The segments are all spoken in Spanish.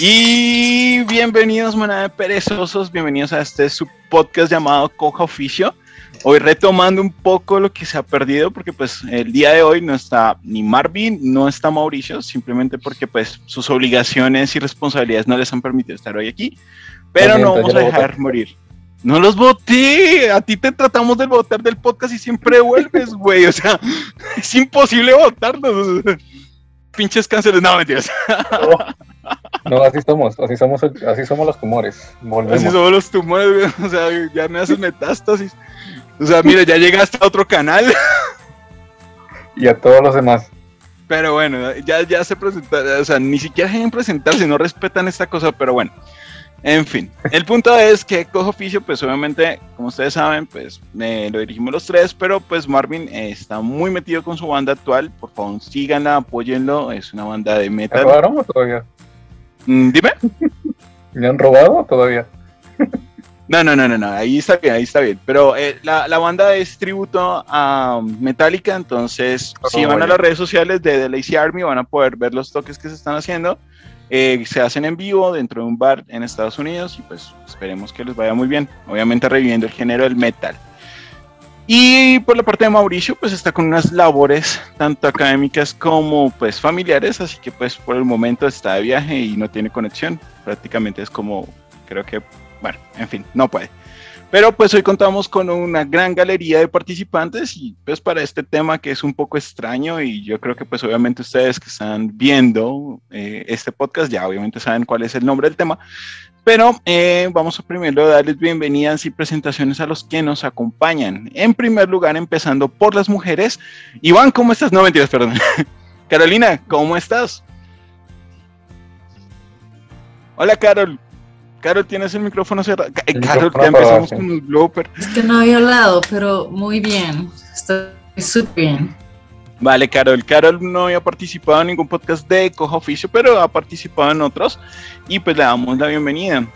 Y bienvenidos, manada de perezosos, bienvenidos a este su podcast llamado Coja Oficio. Hoy retomando un poco lo que se ha perdido, porque pues el día de hoy no está ni Marvin, no está Mauricio, simplemente porque pues sus obligaciones y responsabilidades no les han permitido estar hoy aquí. Pero no vamos a dejar morir. No los voté, a ti te tratamos de votar del podcast y siempre vuelves, güey. O sea, es imposible votarnos. Pinches cánceres, no, mentiras. No, así somos, así somos, así somos los tumores. Así somos los tumores, güey. O sea, ya me haces metástasis. O sea, mira, ya llegaste a otro canal. Y a todos los demás. Pero bueno, ya, ya se presentaron, o sea, ni siquiera quieren presentarse, no respetan esta cosa, pero bueno. En fin, el punto es que Cojo Oficio, pues obviamente, como ustedes saben, pues me lo dirigimos los tres, pero pues Marvin está muy metido con su banda actual. Por favor, síganla, apóyenlo. Es una banda de metal. ¿Me robaron o todavía? Mm, dime. ¿Me han robado todavía? No, no, no, no, no, ahí está bien, ahí está bien. Pero eh, la, la, banda es tributo a Metallica, entonces oh, si van a las redes sociales de The Lazy Army van a poder ver los toques que se están haciendo. Eh, se hacen en vivo dentro de un bar en Estados Unidos y pues esperemos que les vaya muy bien. Obviamente reviviendo el género del metal. Y por la parte de Mauricio, pues está con unas labores tanto académicas como pues familiares, así que pues por el momento está de viaje y no tiene conexión. Prácticamente es como, creo que, bueno, en fin, no puede. Pero pues hoy contamos con una gran galería de participantes y pues para este tema que es un poco extraño y yo creo que pues obviamente ustedes que están viendo eh, este podcast ya obviamente saben cuál es el nombre del tema. Pero eh, vamos a primero darles bienvenidas y presentaciones a los que nos acompañan. En primer lugar, empezando por las mujeres. Iván, ¿cómo estás? No, mentiras, perdón. Carolina, ¿cómo estás? Hola, Carol. Carol, tienes el micrófono cerrado. Eh, Carol, ya empezamos con un blooper. Es que no había hablado, pero muy bien. Estoy súper bien. Vale, Carol. Carol no había participado en ningún podcast de Coja Oficio, pero ha participado en otros. Y pues le damos la bienvenida.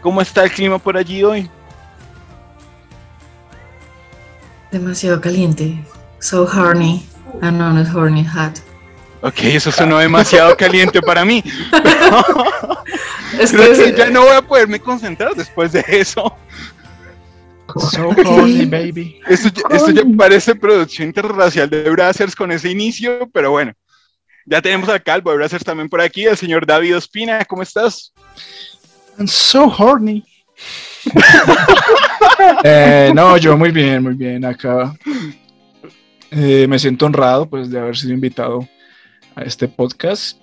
¿Cómo está el clima por allí hoy? Demasiado caliente. So horny. Ah, no, no es horny, hot. Ok, eso sonó demasiado caliente para mí. es que ya no voy a poderme concentrar después de eso. So horny, baby. Esto, ya parece producción interracial de Brazzers con ese inicio, pero bueno. Ya tenemos al calvo de Brazzers también por aquí, el señor David Ospina. ¿Cómo estás? I'm so horny. Eh, no, yo muy bien, muy bien. Acá eh, me siento honrado pues de haber sido invitado a este podcast.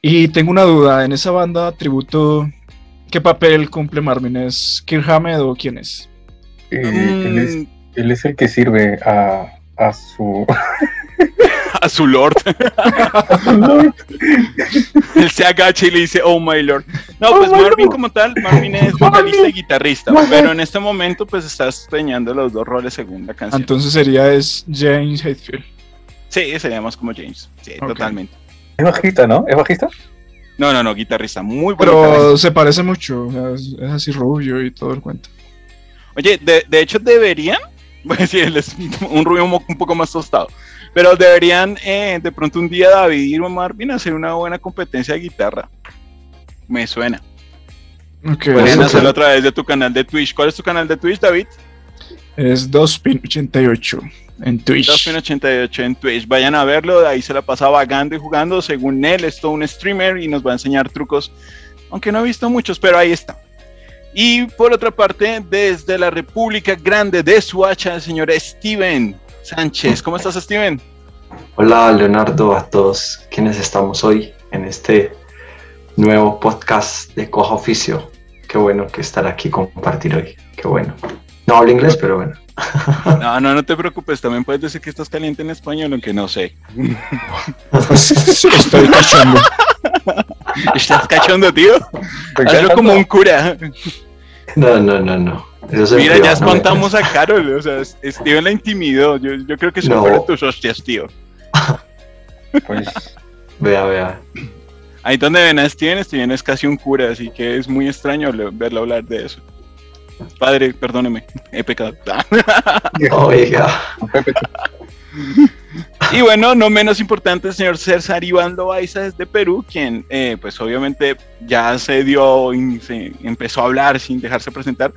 Y tengo una duda, en esa banda tributo, ¿qué papel cumple Marvin? ¿Es Kirk Hammett o quién es? Eh, mm. él, es el que sirve a, a su... a su lord. él se agacha y le dice, oh my lord. No, pues oh, Marvin como tal, Marvin es vocalista y guitarrista, pero en este momento pues está estreñando los dos roles según la canción. Entonces sería es James Hetfield. Sí, sería más como James. Sí, totalmente. Es bajista, ¿no? ¿Es bajista? No, no, no, guitarrista. Muy bueno. Pero se parece mucho. es, así rubio y todo el cuento. Oye, de, de hecho deberían. Voy a decir, él es un rubio un poco más tostado. Pero deberían eh, de pronto un día David y Marvin hacer una buena competencia de guitarra. Me suena. Okay, Podrían hacerlo a través de tu canal de Twitch. ¿Cuál es tu canal de Twitch, David? Es 2pin88 en Twitch. 2pin88 en Twitch. Vayan a verlo, ahí se la pasa vagando y jugando. Según él, es todo un streamer y nos va a enseñar trucos. Aunque no he visto muchos, pero ahí está. Y por otra parte, desde la República Grande de Suacha, el señor Steven Sánchez. ¿Cómo estás, Steven? Hola, Leonardo, a todos quienes estamos hoy en este nuevo podcast de Coja Oficio. Qué bueno que estar aquí compartir hoy. Qué bueno. No hablo inglés, pero bueno. No, no, no te preocupes. También puedes decir que estás caliente en español, aunque no sé. Estoy cachondo. ¿Estás cachondo, tío? Hazlo como un cura. No, no, no, no. Mira, ya espantamos a Carol. O sea, Steven la intimidó. Yo, yo creo que se no. fueron tus hostias, tío. Pues, vea, vea. Ahí donde ven a Steven, Steven es casi un cura, así que es muy extraño verlo hablar de eso. Padre, perdóneme, he pecado. Oiga. Y bueno, no menos importante, el señor César Iván Loaiza desde Perú, quien eh, pues obviamente ya se dio, se empezó a hablar sin dejarse presentar,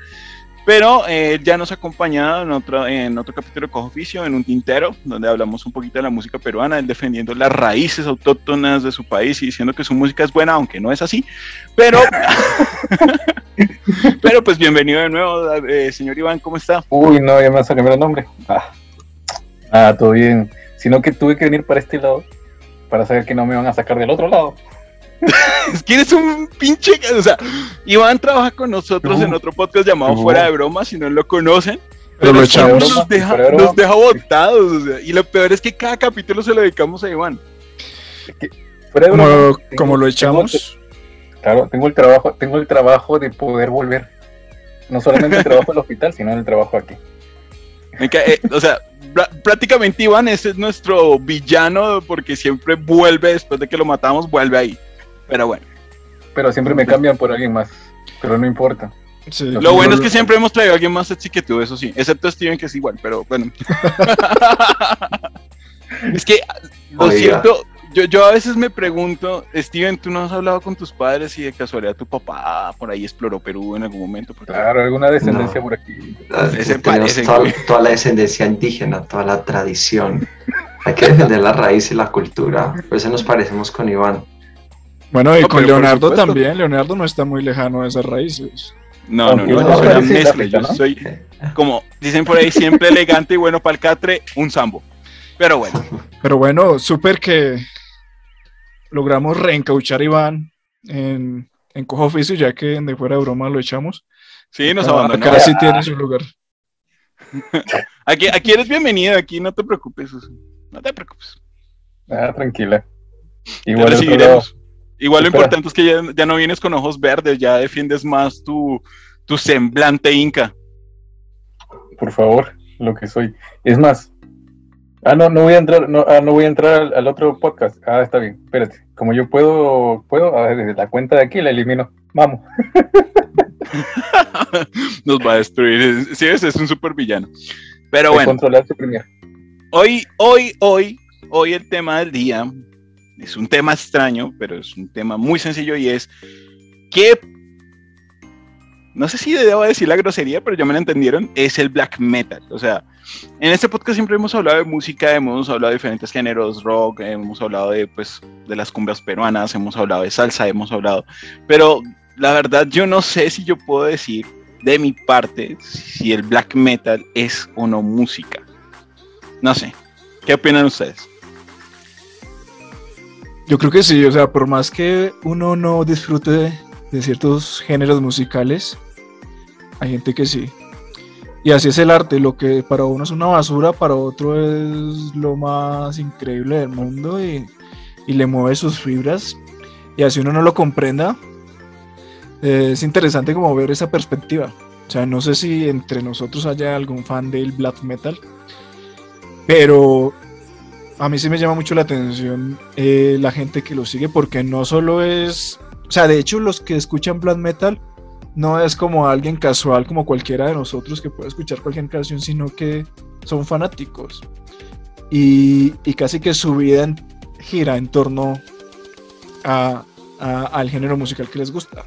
pero eh, ya nos ha acompañado en otro, en otro capítulo de Cojo Oficio, en un tintero, donde hablamos un poquito de la música peruana, él defendiendo las raíces autóctonas de su país y diciendo que su música es buena, aunque no es así. Pero, pero pues bienvenido de nuevo, eh, señor Iván, ¿cómo está? Uy, no, ya me vas a cambiar el nombre. Ah, ah, todo bien. Sino que tuve que venir para este lado para saber que no me van a sacar del otro lado. es que eres un pinche. O sea, Iván trabaja con nosotros en otro podcast llamado Fuera de Broma, si no lo conocen. Pero lo echamos. Nos deja, nos deja botados. y lo peor es que cada capítulo se lo dedicamos a Iván. como, como lo echamos. claro, tengo el trabajo, tengo el trabajo de poder volver. No solamente el trabajo en el hospital, sino el trabajo aquí. Eh, o sea, prácticamente Iván ese es nuestro villano porque siempre vuelve después de que lo matamos, vuelve ahí. Pero bueno. Pero siempre me cambian por alguien más. Pero no importa. lo bueno es que siempre hemos traído a alguien más sexy que tú, eso sí. Excepto Steven, que es igual, pero bueno. es que, lo siento, yo, yo a veces me pregunto, Steven, ¿tú no has hablado con tus padres y de casualidad tu papá por ahí exploró Perú en algún momento? Claro, alguna descendencia por aquí. toda, la descendencia indígena, toda la tradición. Hay que defender la raíz y la cultura. Por eso nos parecemos con Iván. Bueno, y con Leonardo también. Leonardo no está muy lejano de esas raíces. No, no, no, yo soy una mezcla. Yo soy, como dicen por ahí, siempre elegante y bueno para el catre, un sambo. Pero bueno. Pero bueno, súper que logramos reencauchar a Iván en, en Cojo Oficio, ya que de fuera de broma lo echamos. Sí, nos abandonó. Acá sí tiene su lugar. aquí, aquí eres bienvenido, aquí no te preocupes. No te preocupes. Ah, tranquila. Igual, recibiremos. Igual lo importante es que ya, ya, no vienes con ojos verdes, ya defiendes más tu, tu semblante inca. Por favor, lo que soy. Es más, Ah, no, no voy a entrar, no, ah, no voy a entrar al, otro podcast. Ah, está bien, espérate. Como yo puedo, puedo, a ver, desde la cuenta de aquí la elimino. Vamos. Nos va a destruir. Sí, ese es un super villano. Pero bueno. Hoy, hoy, hoy, hoy el tema del día es un tema extraño, pero es un tema muy sencillo y es ¿qué no sé si debo decir la grosería, pero ya me la entendieron, es el black metal. O sea, en este podcast siempre hemos hablado de música, hemos hablado de diferentes géneros, rock, hemos hablado de, pues, de las cumbias peruanas, hemos hablado de salsa, hemos hablado, pero la verdad yo no sé si yo puedo decir de mi parte si el black metal es o no música. No sé, ¿qué opinan ustedes? Yo creo que sí, o sea, por más que uno no disfrute de ciertos géneros musicales, hay gente que sí. Y así es el arte, lo que para uno es una basura, para otro es lo más increíble del mundo y, le mueve sus fibras. Y así uno no lo comprenda, es interesante como ver esa perspectiva. O sea, no sé si entre nosotros haya algún fan del black metal, pero a mí sí me llama mucho la atención eh, la gente que lo sigue porque no solo es, o sea, de hecho los que escuchan black metal no es como alguien casual como cualquiera de nosotros que puede escuchar cualquier canción, sino que son fanáticos. Y, casi que su vida gira en torno a, al género musical que les gusta.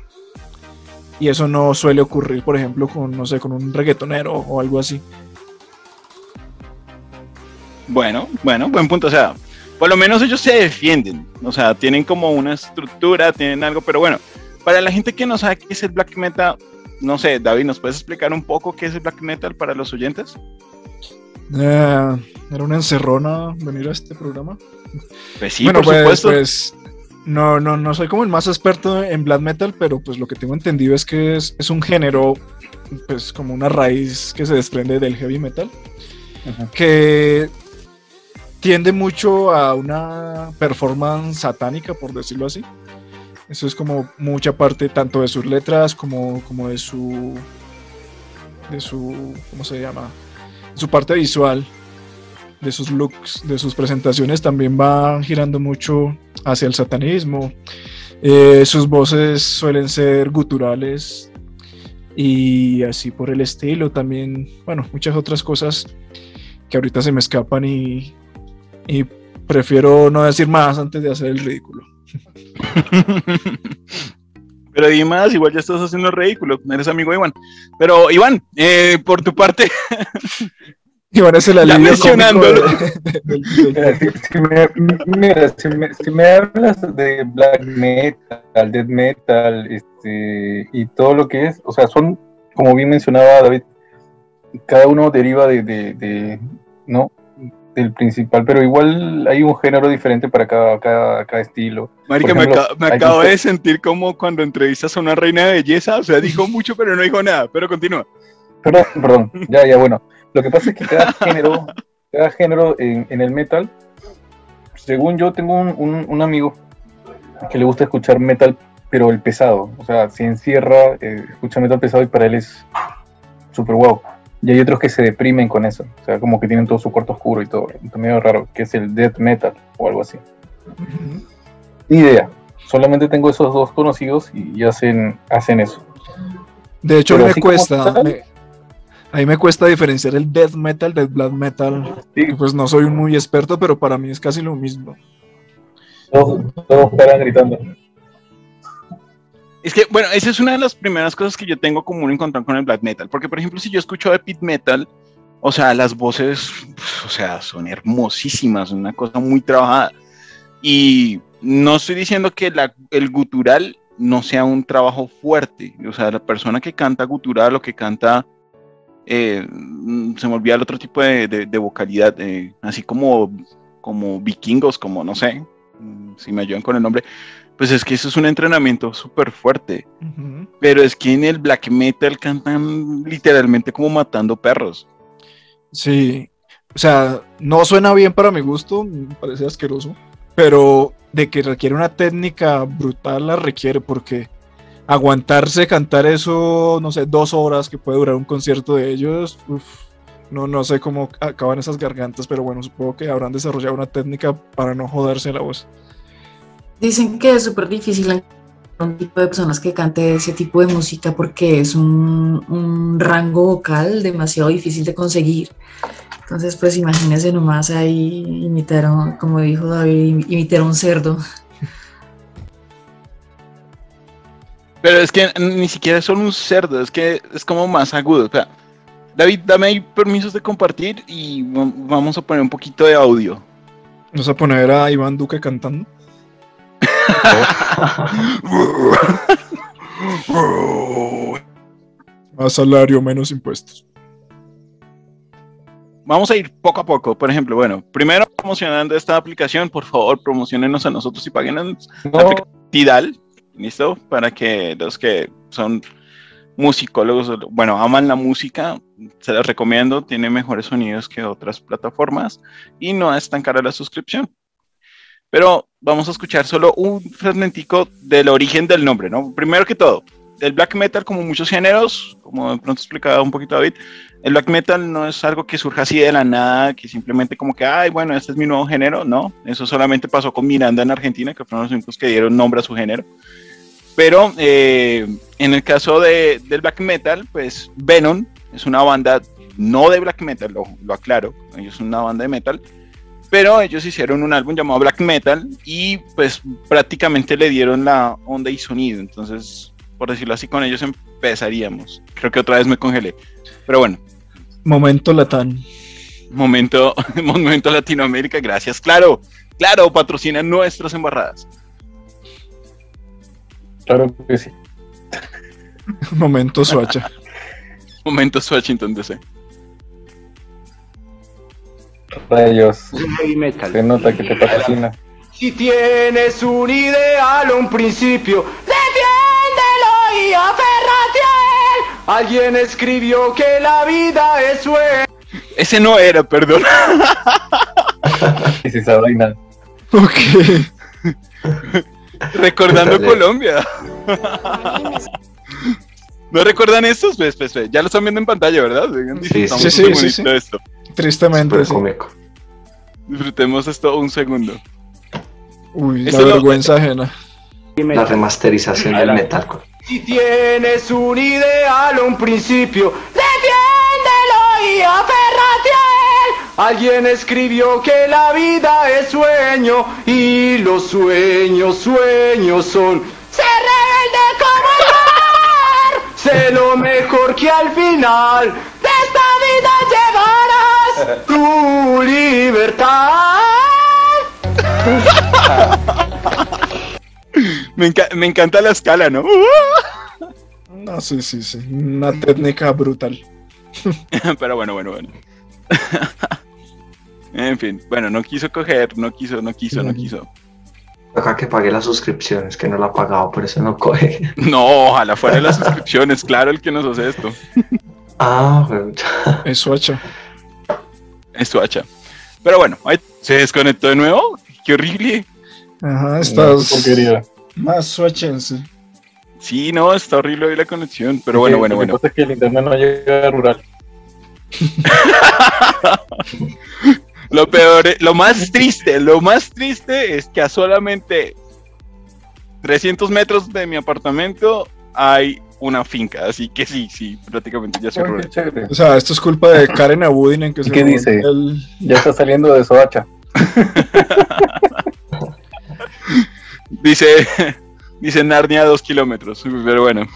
Y eso no suele ocurrir, por ejemplo, con, no sé, con un reggaetonero o algo así. Bueno, bueno, buen punto. O sea, por lo menos ellos se defienden. O sea, tienen como una estructura, tienen algo, pero bueno, para la gente que no sabe qué es el black metal, no sé, David, ¿nos puedes explicar un poco qué es el black metal para los oyentes? Eh, era una encerrona venir a este programa. Pues sí, por pues, supuesto. Pues, no, no, no soy como el más experto en black metal, pero pues lo que tengo entendido es que es, un género, pues como una raíz que se desprende del heavy metal, que tiende mucho a una performance satánica, por decirlo así. Eso es como mucha parte tanto de sus letras como, como de su de su ¿cómo se llama? su parte visual, de sus looks, de sus presentaciones también van girando mucho hacia el satanismo. Eh, sus voces suelen ser guturales y así por el estilo también, bueno, muchas otras cosas que ahorita se me escapan y, y prefiero no decir más antes de hacer el ridículo. Pero di más, igual ya estás haciendo el ridículo, eres amigo de Iván. Pero Iván, eh, por tu parte, Iván es el Ya alivio mencionándolo. Mira, si, me, mira, si me- si me hablas de black metal, death metal, este, y todo lo que es, o sea, son, como bien mencionaba David, cada uno deriva de, de- de- ¿no? Del principal, pero igual hay un género diferente para cada, cada, cada estilo. Marica, me, acabo, me de sentir como cuando entrevistas a una reina de belleza, o sea, dijo mucho pero no dijo nada, pero continúa. Perdón, perdón, ya, ya, bueno. Lo que pasa es que cada género, cada género en, en el metal, según yo tengo un, un- un amigo que le gusta escuchar metal, pero el pesado, o sea, se encierra, eh, escucha metal pesado y para él es súper guau. Y hay otros que se deprimen con eso, o sea, como que tienen todo su cuarto oscuro y todo, medio raro, que es el death metal o algo así. Ni idea, solamente tengo esos dos conocidos y, hacen, hacen eso. De hecho, Pero me cuesta. tal- me- a mí me cuesta diferenciar el death metal del black metal. Sí. Pues no soy muy experto, pero para mí es casi lo mismo. Todos, todos paran gritando. Es que, bueno, esa es una de las primeras cosas que yo tengo común en encontrar con el black metal, porque por ejemplo, si yo escucho epic metal, o sea, las voces, pues, o sea, son hermosísimas, una cosa muy trabajada. Y no estoy diciendo que el gutural no sea un trabajo fuerte, o sea, la persona que canta gutural o que canta, eh, se me olvida el otro tipo de, de- de vocalidad, eh, así como, como vikingos, como no sé, si me ayudan con el nombre, pues es que eso es un entrenamiento súper fuerte. Pero es que en el black metal cantan literalmente como matando perros. Sí. O sea, no suena bien para mi gusto, me parece asqueroso. Pero de que requiere una técnica brutal la requiere, porque aguantarse cantar eso, no sé, dos horas que puede durar un concierto de ellos, uf, no, no sé cómo acaban esas gargantas, pero bueno, supongo que habrán desarrollado una técnica para no joderse la voz. Dicen que es súper difícil encontrar un tipo de personas que cante ese tipo de música porque es un, un rango vocal demasiado difícil de conseguir. Entonces, pues imagínense nomás ahí imitar, a un- como dijo David, imitar a un cerdo. Pero es que ni siquiera es solo un cerdo, es que es como más agudo. O sea, David, dame ahí permisos de compartir y va- vamos a poner un poquito de audio. Vamos a poner a Iván Duque cantando. Más salario, menos impuestos. Vamos a ir poco a poco. Por ejemplo, bueno, primero promocionando esta aplicación, por favor, promocionenos a nosotros y paguen No, Tidal, ¿listo? Para que los que son musicólogos, bueno, aman la música, se las recomiendo, tiene mejores sonidos que otras plataformas y no es tan cara la suscripción. Pero vamos a escuchar solo un fragmentico del origen del nombre, ¿no? Primero que todo, el black metal, como muchos géneros, como de pronto explicaba un poquito David, el black metal no es algo que surja así de la nada, que simplemente como que, ay, bueno, este es mi nuevo género, no, eso solamente pasó con Miranda en Argentina, que fueron los únicos que dieron nombre a su género. Pero eh, en el caso de, del black metal, pues Venom es una banda no de black metal, lo, lo aclaro, ellos son una banda de metal, pero ellos hicieron un álbum llamado Black Metal y pues prácticamente le dieron la onda y sonido, entonces por decirlo así con ellos empezaríamos. Creo que otra vez me congelé, pero bueno, Momento latán. momento, momento Latinoamérica, gracias, claro, claro, patrocinan nuestras embarradas. claro que sí. Momento Suacha. Momento Washington DC. Rayos, Heavy metal. se nota que te patrocina. Si tienes un ideal o un principio, defiéndelo y aférrate a él. Alguien escribió que la vida es sueño. Ese no era, perdón. Esa vaina. Ok. Recordando Dale. Colombia. ¿No recuerdan estos? Pues, pues, pues, ya lo están viendo en pantalla, ¿verdad? Sí, sí, sí, esto. Tristemente, sí. cómico. Disfrutemos esto un segundo. Uy, la Eso vergüenza ajena. La remasterización del metalcore. Si tienes un ideal o un principio, defiéndelo y aférrate a él. Alguien escribió que la vida es sueño y los sueños, sueños son. Ser rebelde como el mar. Sé lo mejor que al final de esta vida llevarás tu libertad. Me, enca- me encanta la escala, ¿no? No, sí, sí, sí. Una técnica brutal. Pero bueno, bueno, bueno. en fin, bueno, no quiso coger, no quiso, no quiso, no quiso. Acá que pagué las suscripciones, que no la ha pagado, por eso no coge. No, ojalá fuera de las suscripciones, claro, el que nos hace esto. Ah, bueno. Eso, hacha. Es tu hacha. Pero bueno, ahí se desconectó de nuevo. Qué horrible. Ajá, estás porquería. más suachense. Sí, no, está horrible hoy la conexión. Pero bueno, Lo bueno, que bueno. pasa es que el internet no llega a rural. Lo peor, es- lo más triste, lo más triste es que a solamente 300 metros de mi apartamento hay una finca. Así que sí, sí, prácticamente ya rural. chévere. O sea, esto es culpa de Karen Abudin en que ¿Y se qué dice? el- Ya está saliendo de Soacha. Dice, dice Narnia a dos kilómetros, pero bueno.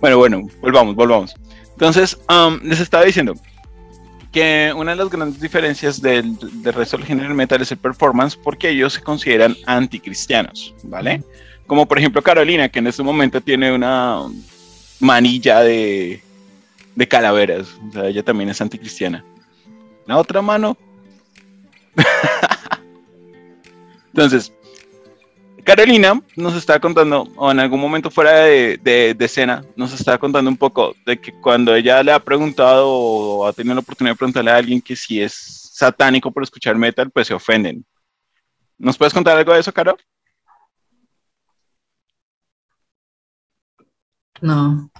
bueno, bueno, volvamos, volvamos. Entonces, um, les estaba diciendo que una de las grandes diferencias del, del resto del género metal es el performance porque ellos se consideran anticristianos, ¿vale? Como por ejemplo Carolina, que en este momento tiene una manilla de, de calaveras, o sea, ella también es anticristiana. La otra mano Entonces, Carolina nos está contando, o en algún momento fuera de, de, de escena, nos está contando un poco de que cuando ella le ha preguntado o ha tenido la oportunidad de preguntarle a alguien que si es satánico por escuchar metal, pues se ofenden. ¿Nos puedes contar algo de eso, Caro? No.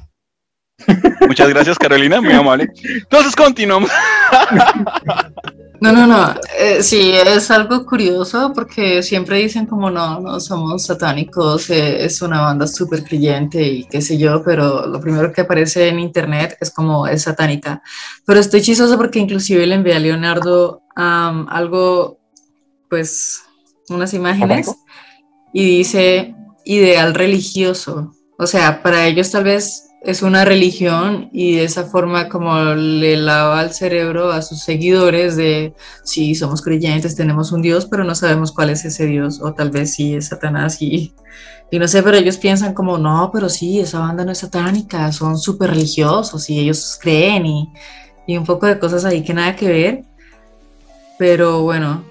Muchas gracias, Carolina, muy amable. Entonces, continuamos. No, no, no. eh, sí, es algo curioso porque siempre dicen como no, no somos satánicos, eh, es una banda súper creyente y qué sé yo, pero lo primero que aparece en internet es como es satánica. Pero estoy chistoso porque inclusive le envié a Leonardo algo, pues, unas imágenes ¿Satánico? y dice ideal religioso. O sea, para ellos tal vez es una religión y de esa forma como le lava el cerebro a sus seguidores de sí, somos creyentes, tenemos un Dios, pero no sabemos cuál es ese Dios, o tal vez sí es Satanás y, y no sé, pero ellos piensan como, no, pero sí, esa banda no es satánica, son súper religiosos y ellos creen y, y un poco de cosas ahí que nada que ver, pero bueno,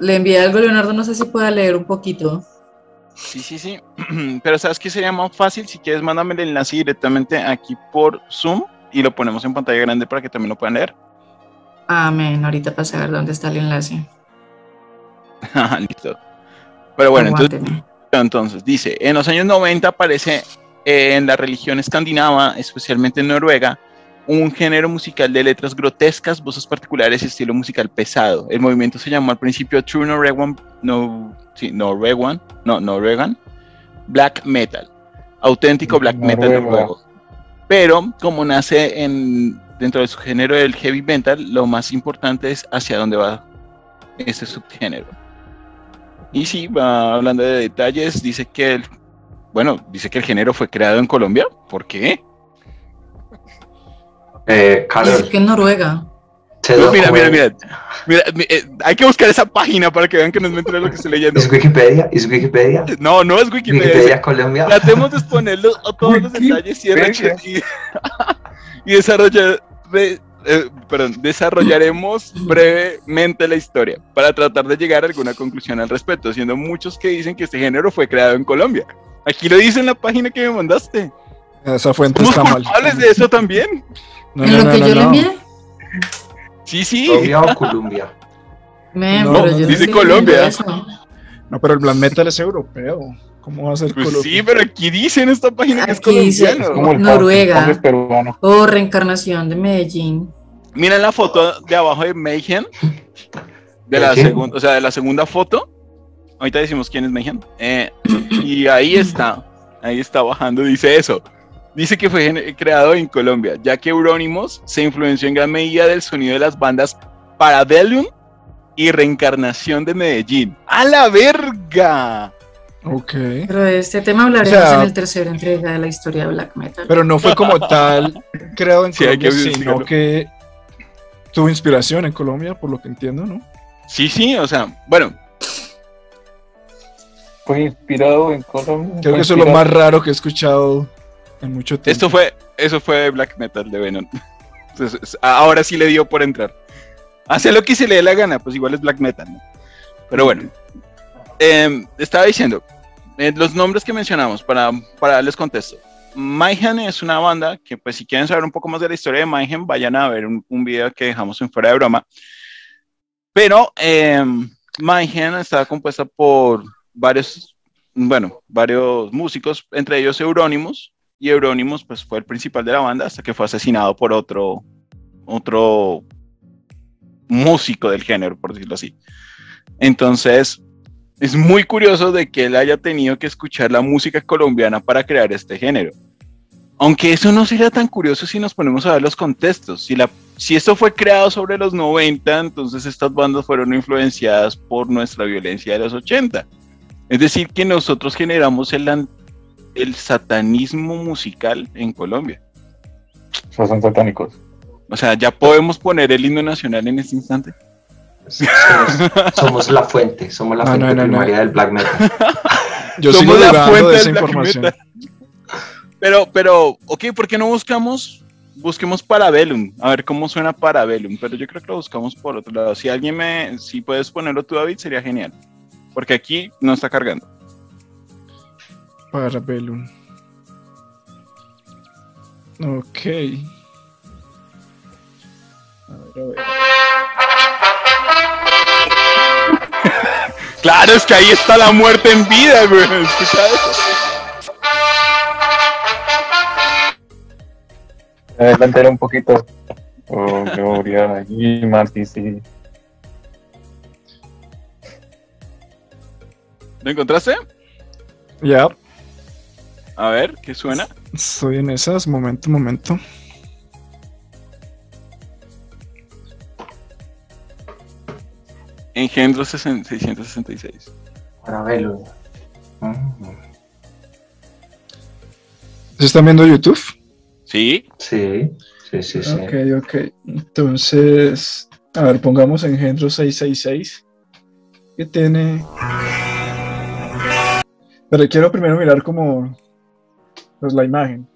le envié algo Leonardo, no sé si pueda leer un poquito. Sí, sí, sí. Pero ¿sabes qué sería más fácil? Si quieres, mándame el enlace directamente aquí por Zoom y lo ponemos en pantalla grande para que también lo puedan leer. Amén, ahorita para saber dónde está el enlace. Listo. Pero bueno, entonces, entonces dice, en los años 90 aparece eh, en la religión escandinava, especialmente en Noruega, un género musical de letras grotescas, voces particulares y estilo musical pesado. El movimiento se llamó al principio True Norwegian, no, sí, Norwegian, no, Norwegian Black Metal, auténtico black metal Noruega. noruego. Pero como nace en, dentro de su género del heavy metal, lo más importante es hacia dónde va este subgénero. Y sí, va hablando de detalles, dice que el, bueno, dice que el género fue creado en Colombia. ¿Por qué? Eh, Dice que en Noruega. No, mira, mira, mira, mira, mi- eh, hay que buscar esa página para que vean que no es mentira lo que estoy leyendo. ¿Es Wikipedia? ¿Es Wikipedia? No, no es Wikipedia. Wikipedia Colombia. Tratemos de exponer los- a todos los detalles y, y, desarrollar, eh, perdón, desarrollaremos brevemente la historia para tratar de llegar a alguna conclusión al respecto, siendo muchos que dicen que este género fue creado en Colombia. Aquí lo dice en la página que me mandaste. Esa fuente ¿Somos está mal. culpables de eso también? No, en no, lo no, que no, yo le envié. Sí, sí. ¿Colombia o Colombia? No, pero yo dice Colombia. No, pero el black metal es europeo. ¿Cómo va a ser Pues Colombia? sí, pero aquí dice en esta página que es dice- colombiano. Como Noruega. peruano. Oh, reencarnación de Medellín. Miren la foto de abajo de Mayhem. De la segunda, o sea, de la segunda foto. Ahorita decimos quién es Mayhem. Eh, y ahí está. Ahí está bajando, dice eso. Dice que fue creado en Colombia, ya que Euronymous se influenció en gran medida del sonido de las bandas Parabellum y Reencarnación de Medellín. ¡A la verga! Ok. Pero de este tema hablaremos O sea- en el tercer entrega de la historia de black metal. Pero no fue como tal creado en Sí, que Colombia, sino que tuvo inspiración en Colombia, por lo que entiendo, ¿no? Sí, sí, o sea, bueno, Fue inspirado en Colombia. Creo que eso es lo más raro que he escuchado mucho tiempo. esto fue, eso fue black metal de Venom. Entonces, es- ahora sí le dio por entrar. Hace lo que se le dé la gana, pues igual es black metal. Pero bueno, em, estaba diciendo, eh, los nombres que mencionamos, para, para darles contexto. Mayhem es una banda que, pues, si quieren saber un poco más de la historia de Mayhem, vayan a ver un, video que dejamos en fuera de broma. Pero em, Mayhem está compuesta por varios, bueno, varios músicos, entre ellos Euronymous, y Euronymous, pues, fue el principal de la banda hasta que fue asesinado por otro, otro músico del género, por decirlo así. Entonces, es muy curioso de que él haya tenido que escuchar la música colombiana para crear este género. Aunque eso no sería tan curioso si nos ponemos a ver los contextos. Si, la, si esto fue creado sobre los 90, entonces estas bandas fueron influenciadas por nuestra violencia de los 80. Es decir, que nosotros generamos el, el satanismo musical en Colombia. Esos son satánicos. O sea, ya podemos poner el himno nacional en este instante. Somos, somos la fuente, somos la No, fuente no, no, no. primaria del black metal. Yo Somos sigo la fuente de del esa black información. metal. Pero, pero, ok, ¿por qué no buscamos? Busquemos Parabellum, a ver cómo suena Parabellum, pero yo creo que lo buscamos por otro lado. Si alguien me, si puedes ponerlo tú, David, sería genial. Porque aquí no está cargando. Parabellum. Ok. A ver, a ver. Claro, es que ahí está la muerte en vida, güey. Escucha eso. Adelantar un poquito. Oh, Gloria, y Marty, sí. ¿Lo encontraste? Ya, A ver, ¿qué suena? estoy en esas. Momento, momento. Engendro 60 666. Parabellum. Mm, ¿Se están viendo YouTube? ¿Sí? Sí, sí, sí, sí. Ok, ok. Entonces, a ver, pongamos engendro 666. ¿Qué tiene? Pero quiero primero mirar como pues, la imagen.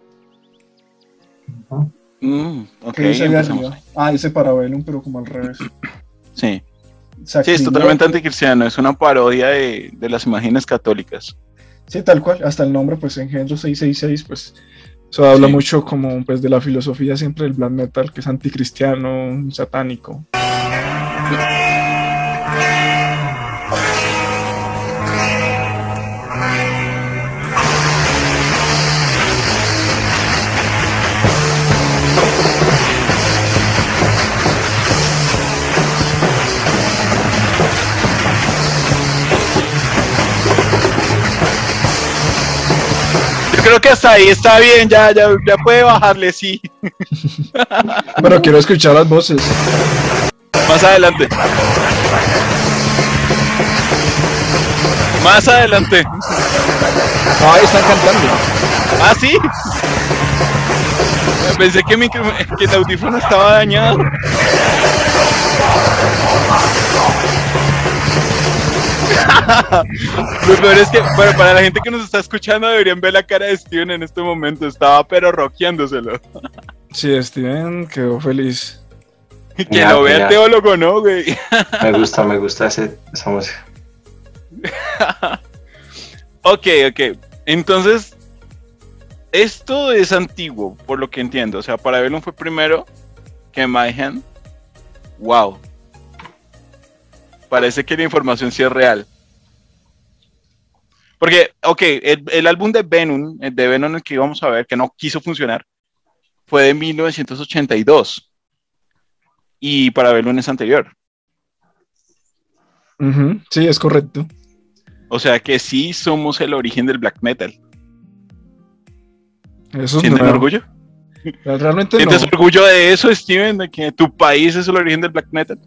Ujú. Mm, ok, ¿Qué dice ahí? Ah, dice Parabellum, pero como al revés. Sí. Sí, es totalmente anticristiano, es una parodia de, de las imágenes católicas. Sí, tal cual. Hasta el nombre, pues engendro 666, pues eso habla Sí. mucho como pues de la filosofía siempre del black metal, que es anticristiano, satánico. Creo que hasta ahí está bien, ya, ya, ya puede bajarle, sí. Pero quiero escuchar las voces. Más adelante. Más adelante. Ah, están cantando. ¿Ah, sí? Pensé que, mi, que el audífono estaba dañado. Lo peor es que, bueno, para la gente que nos está escuchando deberían ver la cara de Steven en este momento. Estaba pero roqueándoselo. Sí, Steven quedó feliz. Que Ya, lo vea el teólogo, ¿no, güey? Me gusta, me gusta ese, esa música. Ok, ok. Entonces, esto es antiguo, por lo que entiendo. O sea, Parabellum fue primero que Mayhem. Wow. Parece que la información sí es real. Porque, ok, el, el álbum de Venom, el de Venom el que íbamos a ver, que no quiso funcionar, fue de 1982. Y Parabellum es anterior. Ujú, Sí, es correcto. O sea que sí somos el origen del black metal. Eso es ¿Sienten nuevo. orgullo? Realmente no. ¿Sientes orgullo de eso, Steven? De que tu país es el origen del black metal.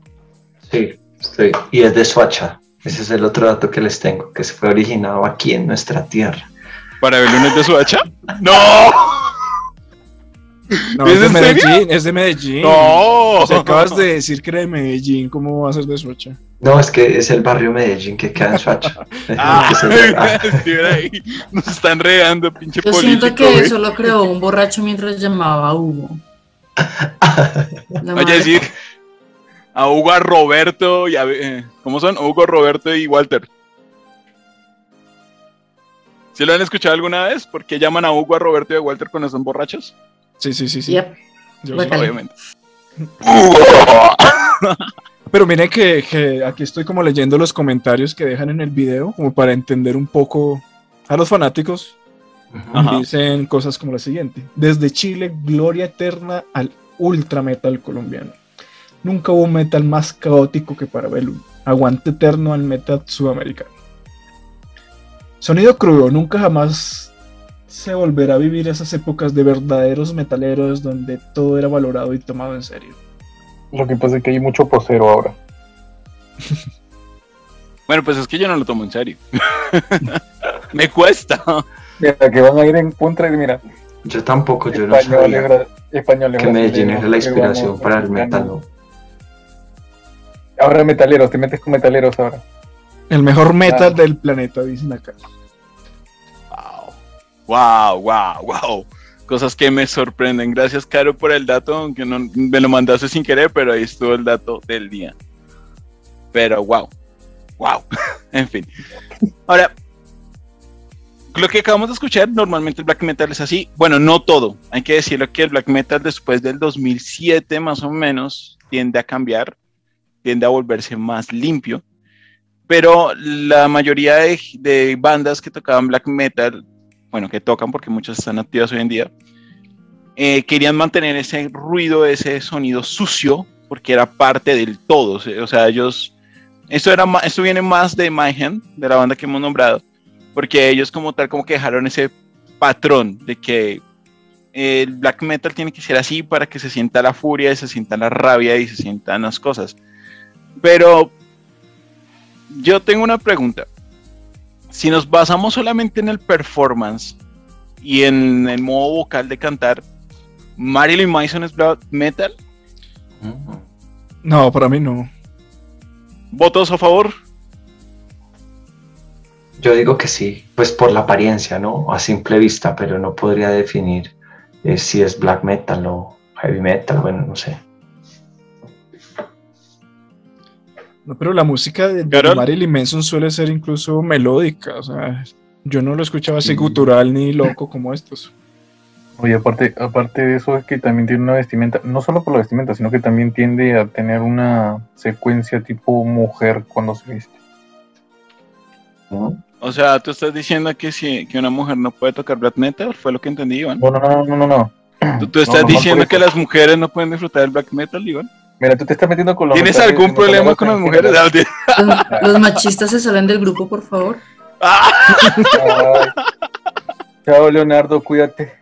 Sí, estoy. Y es de Soacha. Ese es el otro dato que les tengo, que se fue originado aquí en nuestra tierra. ¿Para ver lunes de Suacha? ¡No! No, ¿Es es de serio? Medellín, es de Medellín. ¡No! Si acabas de decir que era de Medellín, ¿cómo va a ser de Soacha? No, es que es el barrio Medellín que queda en Soacha. Ah, Es ah, ahí. Nos están regando, pinche Yo político. siento que güey. eso lo creó un borracho mientras llamaba a Hugo. Oye, decir a Hugo, a Roberto y a... eh, ¿Cómo son? Hugo, Roberto y Walter. ¿Sí lo han escuchado alguna vez? ¿Por qué llaman a Hugo, a Roberto y a Walter cuando son borrachos? Sí, sí, sí, sí. Yep. Yo. Obviamente. Pero miren que, que aquí estoy como leyendo los comentarios que dejan en el video, como para entender un poco a los fanáticos. Ajá. Dicen cosas como la siguiente. Desde Chile, gloria eterna al ultra metal colombiano. Nunca hubo un metal más caótico que Parabellum. Aguante eterno al metal sudamericano. Sonido crudo, nunca jamás se volverá a vivir esas épocas de verdaderos metaleros donde todo era valorado y tomado en serio. Lo que pasa es que hay mucho posero ahora. Bueno, pues es que yo no lo tomo en serio. Me cuesta. Mira, que van a ir en contra y mira, Yo tampoco, yo no españoles, sabía españoles, que Medellín era la inspiración para el metal. Ahora metaleros, te metes con metaleros ahora. El mejor metal Ah. del planeta, dicen acá. Wow, wow, wow. Cosas que me sorprenden. Gracias, Caro, por el dato, aunque no me lo mandaste sin querer, pero ahí estuvo el dato del día. Pero wow, wow. en fin. Ahora, lo que acabamos de escuchar, normalmente el black metal es así. Bueno, no todo. Hay que decirlo que el black metal después del 2007 más o menos tiende a cambiar, tiende a volverse más limpio. Pero la mayoría de, de bandas que tocaban black metal bueno, que tocan porque muchas están activas hoy en día, eh, querían mantener ese ruido, ese sonido sucio, porque era parte del todo. O sea, ellos, esto, era, esto viene más de Mayhem, de la banda que hemos nombrado, porque ellos como tal, como que dejaron ese patrón de que el black metal tiene que ser así para que se sienta la furia, y se sienta la rabia y se sientan las cosas. Pero yo tengo una pregunta si nos basamos solamente en el performance y en el modo vocal de cantar, Marilyn Manson es black metal. No, para mí no. ¿Votos a favor? Yo digo que sí, pues por la apariencia, ¿no? A simple vista, pero no podría definir eh, si es black metal o heavy metal, bueno, no sé. No, pero la música de, de. Marilyn Manson suele ser incluso melódica. O sea, yo no lo escuchaba así Sí. gutural ni loco como estos. Oye, aparte, aparte de eso es que también tiene una vestimenta, no solo por la vestimenta, sino que también tiende a tener una secuencia tipo mujer cuando se viste. ¿no? O sea, tú estás diciendo que si que una mujer no puede tocar black metal, fue lo que entendí, Iván. No, no, no, no, no, no. ¿Tú, tú estás no, no, por diciendo que las mujeres no pueden disfrutar del black metal, Iván? Mira, tú te estás metiendo con los ¿Tienes algún problema con las mujeres? general. Los, los machistas se salen del grupo, por favor. Ah, Ay. Chao, Leonardo, cuídate.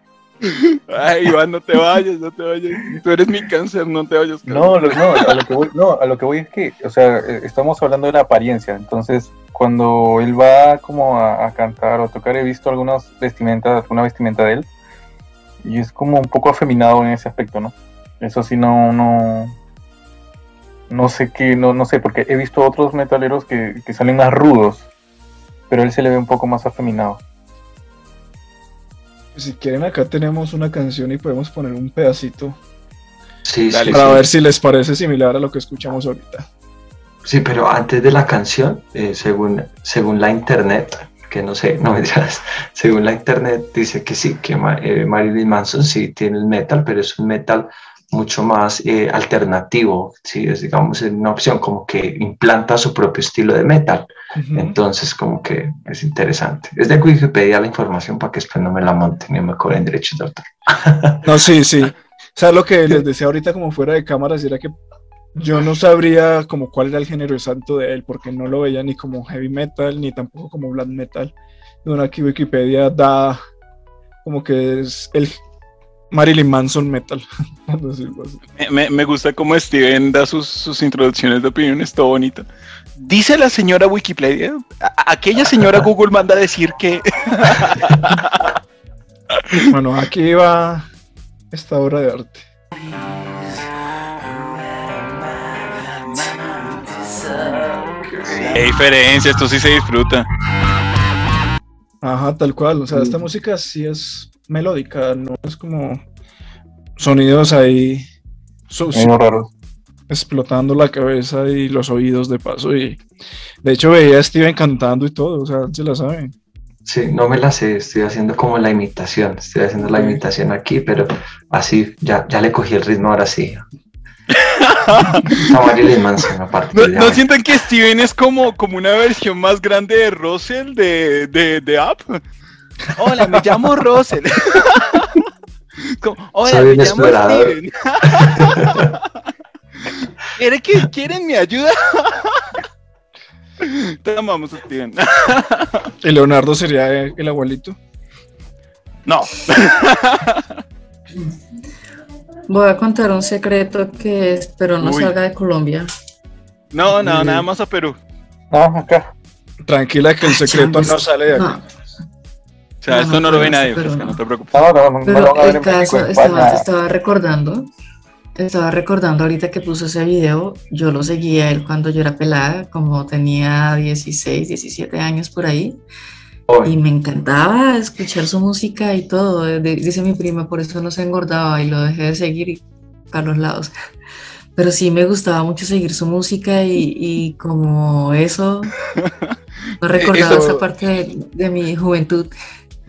Ay, Iván, no te vayas, no te vayas. Tú eres mi cáncer, no te vayas. cáncer. No, lo, no, a lo que voy, no, a lo que voy es que, o sea, eh, estamos hablando de la apariencia. Entonces, cuando él va como a, a cantar o a tocar, he visto algunas vestimentas, una vestimenta de él, y es como un poco afeminado en ese aspecto, ¿no? Eso sí, no, no, no sé qué, no, no sé, porque he visto otros metaleros que, que salen más rudos, pero él se le ve un poco más afeminado. Si quieren, acá tenemos una canción y podemos poner un pedacito Sí, Dale, sí, para sí. ver si les parece similar a lo que escuchamos ahorita. Sí, pero antes de la canción, eh, según, según la internet, que no sé, no me dirás, según la internet dice que sí, que eh, Marilyn Manson sí tiene el metal, pero es un metal mucho más eh, alternativo, sí, es digamos una opción como que implanta su propio estilo de metal, Ujú. entonces como que es interesante. Es de Wikipedia la información para que después no me la monten y me cobren derechos de autor. No, sí, sí. O sea, lo que les decía ahorita como fuera de cámaras era que yo no sabría como cuál era el género exacto de él, porque no lo veía ni como heavy metal, ni tampoco como black metal. Bueno, aquí Wikipedia da como que es el Marilyn Manson metal. Me, me- me gusta cómo Steven da sus, sus introducciones de opiniones, todo bonito. Dice la señora Wikipedia, a- aquella señora Google manda a decir que... Bueno, aquí va esta obra de arte. Qué diferencia, esto sí se disfruta. Ajá, tal cual. O sea, esta música sí es melódica, no es como sonidos ahí explotando la cabeza y los oídos de paso. Y de hecho veía a Steven cantando y todo, o sea, se la saben. Sí, no me la sé, estoy haciendo como la imitación, estoy haciendo la imitación aquí, pero así, ya, ya le cogí el ritmo ahora sí. A Marilyn Manson, aparte. ¿No, no ven. sienten que Steven es como, como una versión más grande de Russell de, de, de App? Hola, me llamo Russell. Como, Hola, Soy me llamo. Steven. ¿Quiere que quieren mi ayuda? Te amamos, Steven. Y Leonardo sería el abuelito. No. Voy a contar un secreto que espero no Uy. salga de Colombia. No, no, Uy. nada más a Perú. No, acá. Tranquila que el secreto no sale de. No, O sea, No, esto no no lo ve nadie, pero Fresca, no. no te preocupes. No, pero el caso, estaba, estaba recordando, estaba recordando ahorita que puso ese video, yo lo seguía a él cuando yo era pelada, como tenía 16, 17 años por ahí, y me encantaba escuchar su música y todo, de- dice mi prima, por eso no se engordaba y lo dejé de seguir y para los lados. Pero sí me gustaba mucho seguir su música y, y como eso, no recordaba Eso- esa parte de, de mi juventud.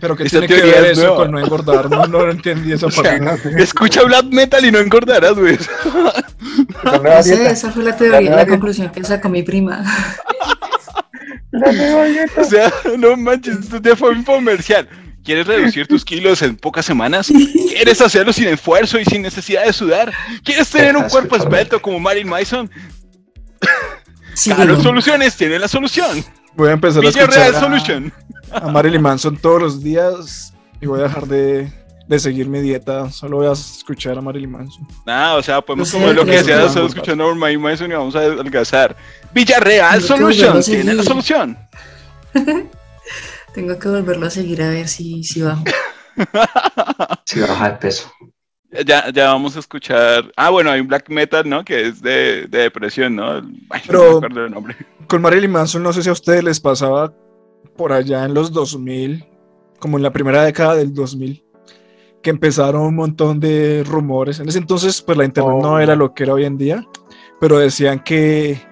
Pero que tiene que ver es eso nueva. con no engordar. No, no entendí esa O sea, parte. Escucha black metal y no engordarás, güey. La No sé, esa fue la teoría, la dieta. conclusión que sacó mi prima. La nueva dieta. O sea, no manches, esto ya fue un comercial. ¿Quieres reducir tus kilos en pocas semanas? ¿Quieres hacerlo sin esfuerzo y sin necesidad de sudar? ¿Quieres tener un cuerpo esbelto como Marilyn Manson? Sí, digo, Soluciones tiene la solución. Voy a empezar a Villarreal escuchar a, Solution. a Marilyn Manson todos los días y voy a dejar de, de seguir mi dieta. Solo voy a escuchar a Marilyn Manson. Ah, o sea, podemos comer lo que sea, solo escuchando a Marilyn Manson y vamos a adelgazar. Villarreal Solution a tiene la solución. tengo que volverlo a seguir a ver si, si bajo. si baja de peso. Ya, ya vamos a escuchar. Ah, bueno, hay un black metal, ¿no? Que es de, de depresión, ¿no? Ay, Pero- no me acuerdo el nombre. Con Marilyn Manson, no sé si a ustedes les pasaba por allá en los 2000, como en la primera década del 2000, que empezaron un montón de rumores. En ese entonces, pues la internet no Oh. era lo que era hoy en día, pero decían que,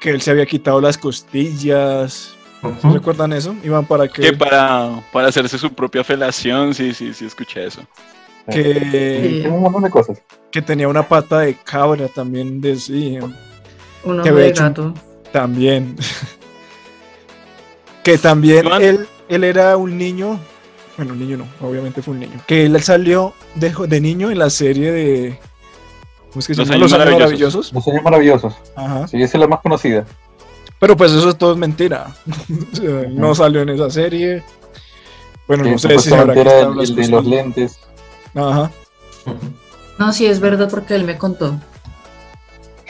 que él se había quitado las costillas. ¿Recuerdan eso? Iban para que, Que para, para hacerse su propia felación, sí, sí, sí, escuché eso. que, Sí. Un montón de cosas. que tenía una pata de cabra, también decían. Un Que ojo había de hecho un- gato. También. que también él, él era un niño. Bueno, un niño no, obviamente fue un niño. Que él salió de, de niño en la serie de. ¿Cómo es que se Los llama? Años Los años Maravillosos. maravillosos. Los años maravillosos. Ajá. Sí, esa es la más conocida. Pero pues eso todo es mentira. O sea, él no salió en esa serie. Bueno, no Que sé si habrá era quitado el, de los lentes. Ajá. No, sí, es verdad porque él me contó.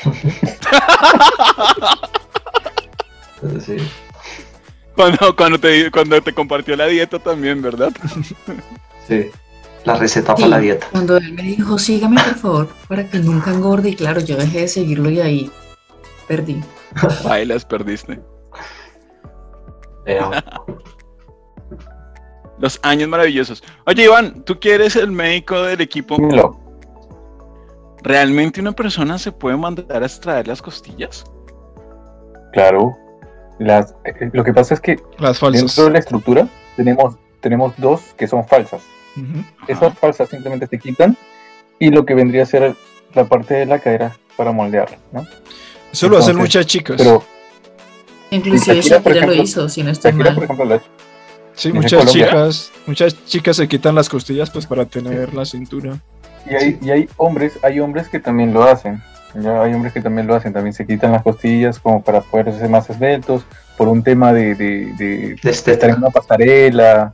Entonces, sí. Cuando, cuando, te, cuando te compartió la dieta también, ¿verdad? Sí. La receta Sí, para la dieta. Cuando él me dijo, sígame por favor, para que nunca engorde, y claro, yo dejé de seguirlo y ahí perdí. Ahí las perdiste. Los años maravillosos. Oye, Iván, tú que eres el médico del equipo, Dímelo. ¿realmente una persona se puede mandar a extraer las costillas? Claro. Las, eh, lo que pasa es que Las falsas. dentro de la estructura tenemos, tenemos dos que son falsas. Esas falsas simplemente se quitan y lo que vendría a ser la parte de la cadera para moldearla, ¿no? Eso lo hacen muchas chicas. Pero Inclusive Shakira, Shakira lo hizo, si no estoy Shakira, por ejemplo, la sí, muchas Colombia. chicas, muchas chicas se quitan las costillas pues para tener la cintura. Y hay, y hay hombres, hay hombres que también lo hacen. Ya hay hombres que también lo hacen, también se quitan las costillas como para poder ser más esbeltos, por un tema de, de, de De estar en una pasarela.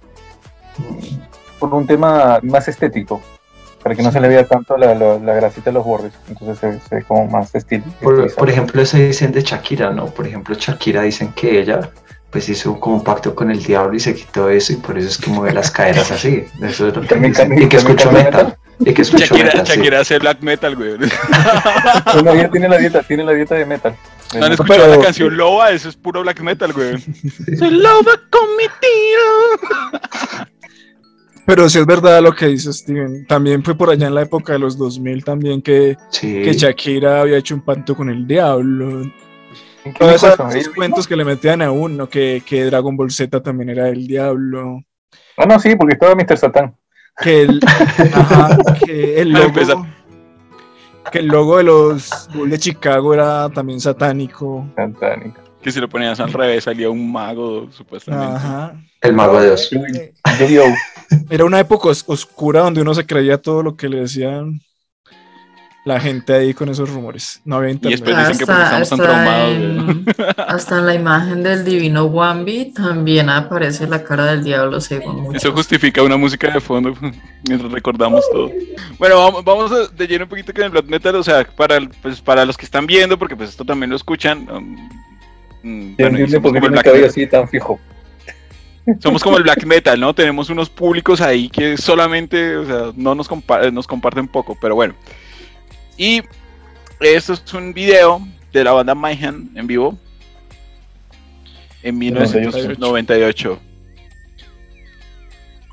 por un tema más estético, para que no se le vea tanto la, la, la grasita de los bordes, entonces se, se ve como más estilo. Por, por ejemplo, eso dicen de Shakira, ¿no? Por ejemplo, Shakira dicen que ella pues hizo como un pacto con el diablo y se quitó eso y por eso es que mueve las caderas así. Eso es lo que cambia- Y que escucho también metal. Y que escucho Shakira, metal, sí. Shakira hace black metal, güey. Tiene la dieta, tiene la dieta de metal. ¿No han escuchado Pero- la canción Loba? Eso es puro black metal, güey. Soy loba con mi tiro. Pero sí es verdad lo que dice Steven. También fue por allá en la época de los 2000 también que, Sí. que Shakira había hecho un pacto con el diablo. ¿En qué Todos esos, eso? esos cuentos que le metían a uno, que, que Dragon Ball Z también era el diablo. Ah, no, sí, porque estaba Mr. Satan. Que el, ajá, que el logo, que el logo de los Bulls de Chicago era también satánico. Satánica. Que si lo ponías al revés salía un mago, supuestamente. Ajá. El mago de Dios. Yu-Gi-Oh! Era una época os- oscura donde uno se creía todo lo que le decían la gente ahí con esos rumores. No había internet. después dicen que porque estamos tan traumados, en, hasta en la imagen del divino Wambi también aparece la cara del diablo según muchos. Eso justifica una música de fondo mientras recordamos todo. Bueno, vamos, vamos a- de lleno un poquito con el black metal, o sea, para, pues, para los que están viendo, porque pues esto también lo escuchan. um, mm, bueno, y somos, como el black así tan fijo. somos como el black metal, ¿no? Tenemos unos públicos ahí que solamente, o sea, no nos, compa- nos comparten poco, pero bueno. Y esto es un video de la banda Mayhem en vivo en 1998.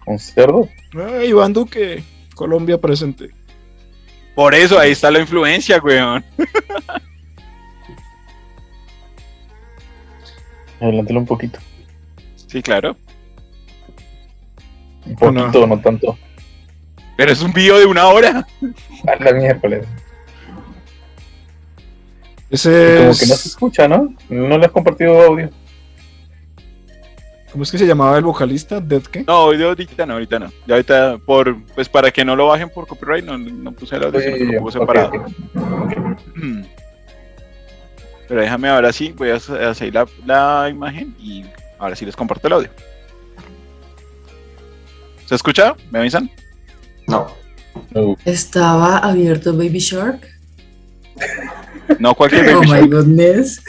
¿Un cerdo? Ah, Iván Duque, Colombia presente. Por eso ahí está la influencia, weón. Adelántalo un poquito. Sí, claro. Un poquito, no, tanto. Pero es un video de una hora. A la miércoles. Ese Como es, que no se escucha, ¿no? No le has compartido audio. ¿Cómo es que se llamaba el vocalista? ¿Dead qué? No, ahorita no, ahorita no. Ya ahorita, por, pues para que no lo bajen por copyright, no, no puse el audio, sino que lo puse separado. Pero déjame ahora sí, voy a hacer hacer la, la imagen y ahora sí les comparto el audio. ¿Se escucha? ¿Me avisan? No. No. Estaba abierto Baby Shark. No, cualquier Oh baby my shark. goodness.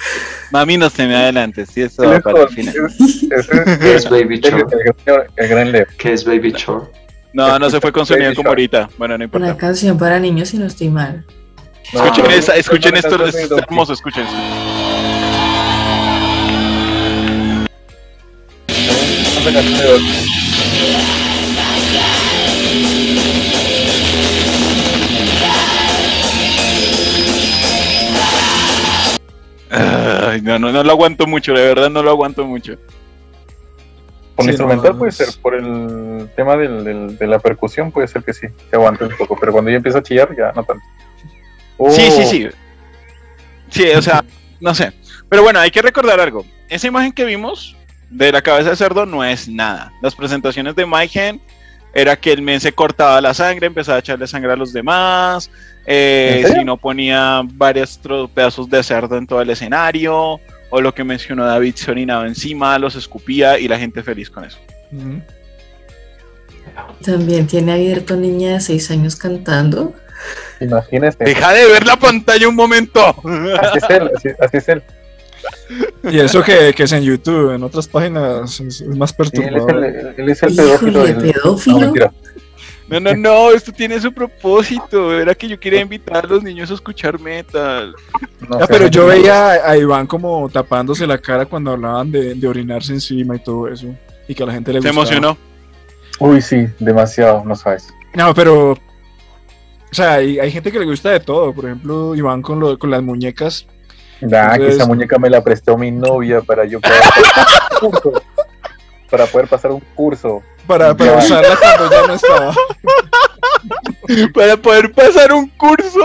Mami, no se me adelante, sí, eso va es para el final. ¿Qué es Baby el, Chore? el- gran Leo. ¿Qué es Baby Chore? No, no se fue con sonido Baby como ahorita. Bueno, no Una importa. canción para niños si no estoy mal. Escuchen, No, esa- escuchen no, esto, es hermoso, escuchen. Ay, no, no, no lo aguanto mucho, de verdad no lo aguanto mucho. Por Sí, instrumental no, puede ser, por el tema del, del- de la percusión puede ser que sí, que aguante un poco, pero cuando ya empieza a chillar ya no tanto. Sí, sí, Oh, sí. Sí, o sea, no sé. Pero bueno, hay que recordar algo. Esa imagen que vimos de la cabeza de cerdo no es nada. Las presentaciones de Mayhem era que el men se cortaba la sangre, empezaba a echarle sangre a los demás. Eh, ¿En serio? si no ponía varios pedazos de cerdo en todo el escenario. O lo que mencionó David, se orinaba encima, los escupía y la gente feliz con eso. También tiene abierto niña de 6 años cantando. Imagínese. Deja de ver la pantalla un momento. Así es él, así, así es él. Y eso que, que es en YouTube, en otras páginas es, más Sí, él es perturbador. el, él es el pedófilo. Híjole, del- pedófilo. No, mentira. No, no, no, esto tiene su propósito. Era que yo quería invitar a los niños a escuchar metal. No Ah, pero yo veía a, Iván como tapándose la cara cuando hablaban de, de orinarse encima y todo eso. Y que a la gente le Se gustaba. emocionó. Uy, sí, demasiado, no sabes. No, pero. O sea, hay, hay gente que le gusta de todo. Por ejemplo, Iván con, lo, con las muñecas. Nah, que esa muñeca me la prestó mi novia para yo poder pasar un curso. Para poder pasar un curso. Para, para usarla cuando ya no estaba. Para poder pasar un curso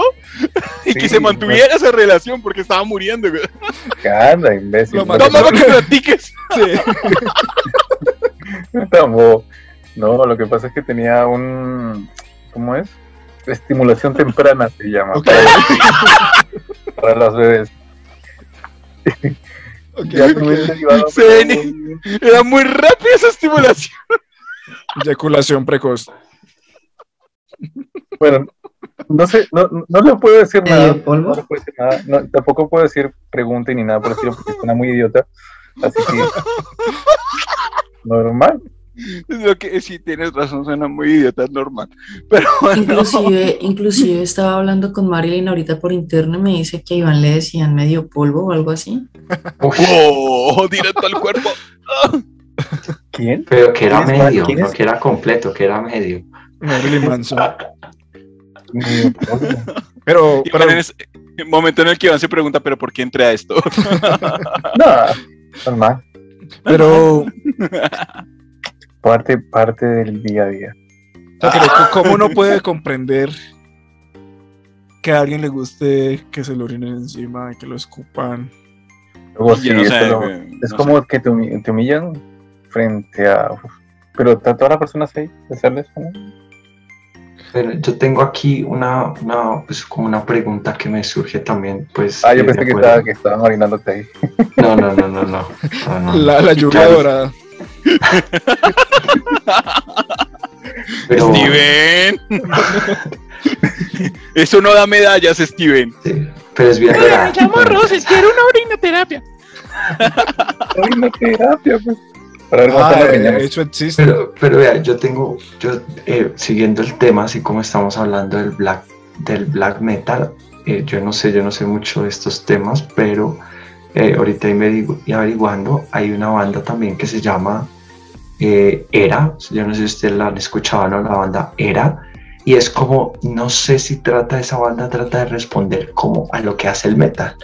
y Sí, que se mantuviera esa relación porque estaba muriendo. güey. Anda, imbécil. Lo mató. Toma que platiques. Sí. Tampoco. No, lo que pasa es que tenía un. ¿Cómo es? Estimulación temprana se llama. Ok. Para, las bebés. Ok, Ya ok. tuve derivado, Se pero- ven- Era muy rápida esa estimulación. Eyaculación precoz. Bueno, no sé, no, no le puedo decir ¿Medio nada. polvo? No le puedo decir nada. No, tampoco puedo decir pregunta ni nada por estilo porque suena muy idiota. Así que. Normal. Lo que sí tienes razón, suena muy idiota, es normal. Pero bueno, Inclusive, inclusive estaba hablando con Marilyn ahorita por interno y me dice que a Iván le decían medio polvo o algo así. ¡Oh! Directo al cuerpo. ¿Quién? pero que era ¿Quién es- medio, no es? que era completo, que era medio. Marilyn Manson. Pero, Y pero en ese momento en el que Iván se pregunta, ¿pero por qué entré a esto? No, normal. pero Parte, parte del día a día. O sea, pero co- ¿cómo uno puede comprender que a alguien le guste que se lo orinen encima y que lo escupan? Luego sí, no sé, lo- es no como que te, te humillan frente a. uf, Pero está todas las personas ahí, de Pero yo tengo aquí una, una, pues como una pregunta que me surge también, pues. Ah, yo pensé que, estaba, que estaban orinándote ahí. No, no, no, no, no. no, no. La, la lluvia Claro. dorada. Pero- Steven. Eso no da medallas, Steven. sí, pero es bien rara. Bueno, quiero una orinoterapia. Orinoterapia, pues. Para ver cómo Ah, eh, eso existe. Pero, pero vea, yo tengo, yo eh, siguiendo el tema, así como estamos hablando del black, del black metal, eh, yo no sé, yo no sé mucho de estos temas, pero eh, ahorita y averiguando, hay una banda también que se llama eh, Era, yo no sé si ustedes la han escuchado, ¿no? La banda Era, y es como, no sé si trata esa banda, trata de responder como a lo que hace el metal,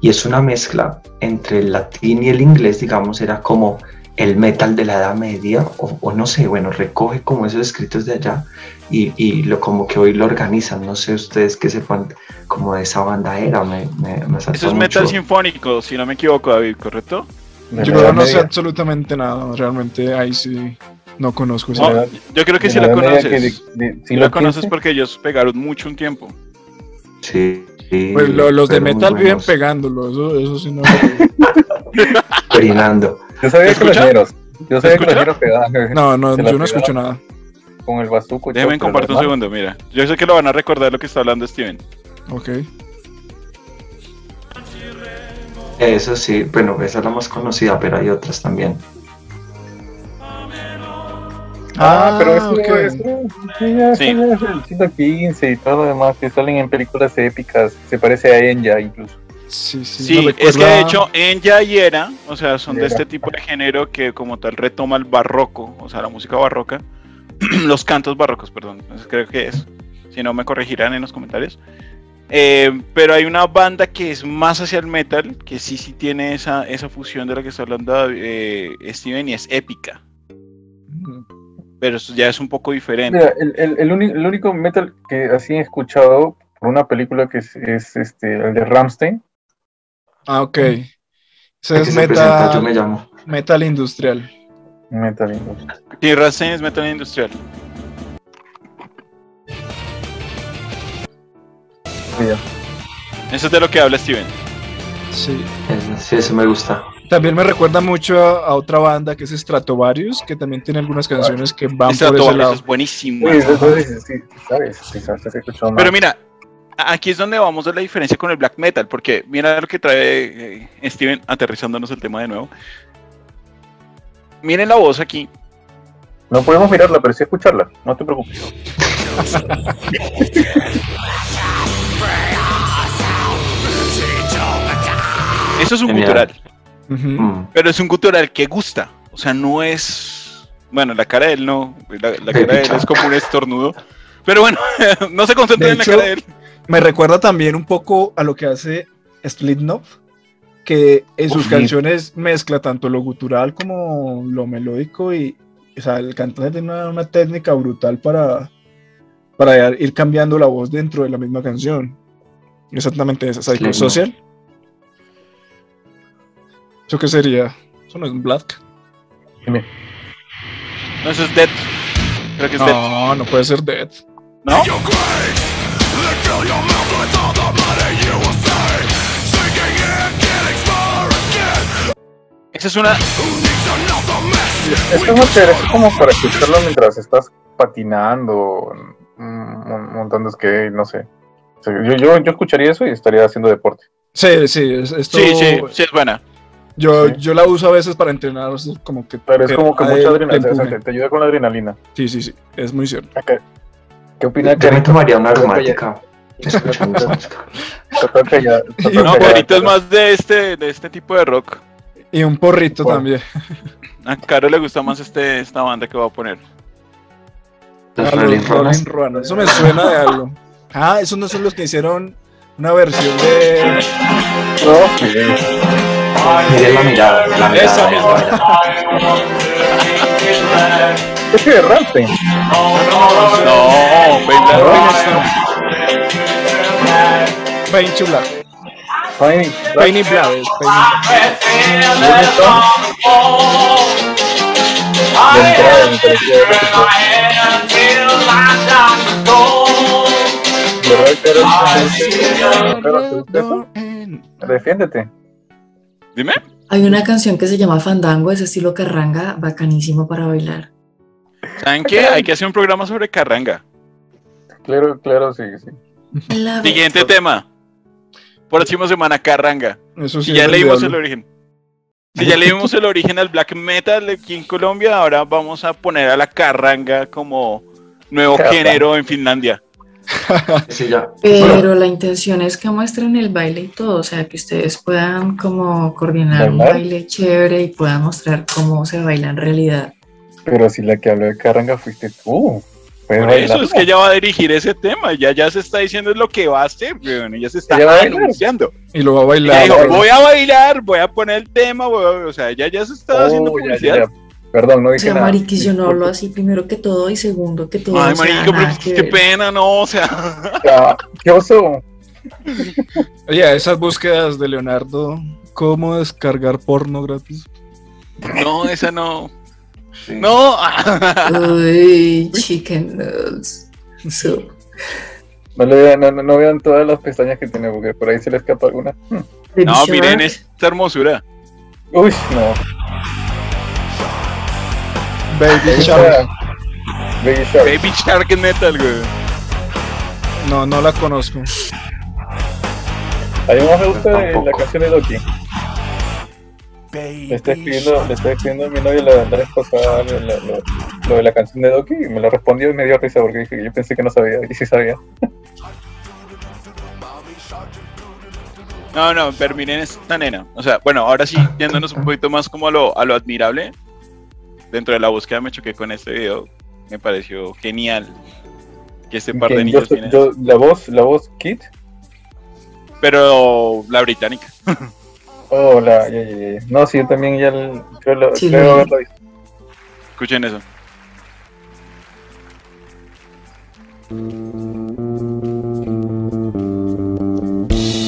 y es una mezcla entre el latín y el inglés, digamos, era como el metal de la Edad Media, o, o no sé, bueno, recoge como esos escritos de allá y, y lo como que hoy lo organizan. No sé ustedes que sepan como de esa banda era, me, me, me saltó Eso es mucho. metal sinfónico, si no me equivoco, David, ¿correcto? De Yo no sé absolutamente nada. Realmente ahí sí no conozco. esa- No, edad- yo creo que sí Media conoces. que de- de- la lo conoces porque ellos pegaron mucho un tiempo. Sí. sí, Pues lo- los de metal viven pegándolo. Eso, eso sí no. Orinando. Yo sabía ¿Se que los ñeros. Yo sabía que los escucha? ñeros pegaban No, no, yo no escucho nada. con el bazuco. y Déjenme compartir un segundo, mira. Yo sé que lo van a recordar lo que está hablando Steven. Ok. Eso sí, bueno, esa es la más conocida, pero hay otras también. Ah, pero eso, ok. eso, sí, es el siglo XV y todo lo demás que salen en películas épicas. Se parece a Enya incluso. Sí, sí. Sí, me es que de hecho Enya y Era, o sea, son de este tipo de género que como tal retoma el barroco, o sea, la música barroca, los cantos barrocos, perdón, eso creo que es, si no me corregirán en los comentarios. Eh, pero hay una banda que es más hacia el metal, que sí, sí tiene esa, esa fusión de la que está hablando eh, Steven y es épica, pero eso ya es un poco diferente. Mira, el, el, el, el único metal que así he escuchado por una película que es, es, este, el de Ramstein. Ah, ok. ¿De Ese es presenta? Yo metal, me llamo. metal industrial. Metal Industry. Sí, Rammstein es metal industrial. Ya. Eso es de lo que habla Steven. Sí. Ese- sí, eso me gusta. También me recuerda mucho a, a otra banda que es Stratovarius, que también tiene algunas canciones que van por ese Stratovarius lado. es buenísimo. Sí, eso sí, sí, sí, sabes. Pero mira, aquí es donde vamos a la diferencia con el black metal, porque mira lo que trae eh, Steven aterrizándonos el tema de nuevo. Miren la voz aquí. No podemos mirarla, pero sí escucharla, no te preocupes. Eso es un Genial. gutural. Mm. pero es un gutural que gusta. O sea, no es. Bueno, la cara de él no. La, la cara de él es como un estornudo. Pero bueno, no se concentren en la hecho, cara de él. Me recuerda también un poco a lo que hace Slipknot, que en sus Uf, canciones mezcla tanto lo gutural como lo melódico y, o sea, el cantante tiene una, una técnica brutal para, para ir cambiando la voz dentro de la misma canción. Exactamente esa, Slipknot. Social. ¿Eso qué sería? Eso no es un Black. No, eso es Dead. Creo que es Dead. No, no puede ser Dead. ¿No? Esa es una. Es como chévere, es como para escucharlo mientras estás patinando, mm, montando skate, no sé. O sea, Yo, yo, yo escucharía eso y estaría haciendo deporte. Sí, sí, es- esto, Sí, sí, sí es buena. Yo, Sí. yo la uso a veces para entrenar, es como que... Pero es como que mucha adrenalina, te o sea, empuje. te, te ayuda con la adrenalina. Sí, sí, sí, es muy cierto. Acá- ¿Qué opina Yo me tomaría una aromática escuchando esa música. No, es más de este, de este tipo de rock. Y un porrito Bueno. también. A Caro le gusta más este, esta banda que va a poner. Los Rolling. Rolling. Eso me suena de algo. Ah, esos no son los que hicieron una versión de... No. Miren la mirada, la mirada. Esa misma. mirada. ¿Qué es de Rammstein? No, Rolling Stones. Pain. Fine. Pain es Pain. Defiéndete. Dime. Hay una canción que se llama Fandango, ese estilo carranga, bacanísimo para bailar. ¿Saben qué? Hay que hacer un programa sobre carranga. Claro, claro, sí, sí. Siguiente tema. Próxima semana, carranga. Eso sí Si ya leímos el origen. Si ya leímos el origen al black metal aquí en Colombia, ahora vamos a poner a la carranga como nuevo Carranga. género en Finlandia. Sí, ya. Pero la intención es que muestren el baile y todo, o sea, que ustedes puedan como coordinar un baile chévere y puedan mostrar cómo se baila en realidad. Pero si la que habló de Carranga fuiste tú. Por eso bailar. es que ella va a dirigir ese tema. Ya, ya se está diciendo lo que va a hacer, weón. Ella se está Ella anunciando. Y lo va a bailar. dijo, voy a bailar, voy a poner el tema, voy a- o sea, ella ya se está Oh, haciendo publicidad. ya, ya. Perdón, no O dije sea, nada. mariquis, yo no hablo así primero que todo y segundo que todo. Ay, o sea, marico, pero qué ver. pena, no, o sea. ¿Qué oso? Oye, esas búsquedas de Leonardo, ¿cómo descargar porno gratis? No, esa no. Sí. No. Uy, chicken nuts. So, No, le vean, no, no- no vean todas las pestañas que tiene, porque por ahí se le escapa alguna. Hmm. No, Shark. miren esta hermosura. Uy, no. Baby Shark. Baby Shark. Baby Shark en metal, güey. No, no la conozco. A mí más me gusta la canción de Loki. Le estoy escribiendo, le estoy escribiendo a mi novia la, vez pasada lo, lo- lo- lo de la canción de Doki y me lo respondió y me dio risa porque dije, yo pensé que no sabía y sí sabía. No, no, pero miren esta nena. O sea, bueno, ahora sí, yéndonos un poquito más como a lo, a lo admirable. Dentro de la búsqueda me choqué con este video. Me pareció genial que este par de niños yo- la voz, la voz Kit. Pero la británica. Oh, la, ya, ya, ya. No, sí, yo también ya l- creo, lo- Sí, creo haberlo visto. Escuchen eso.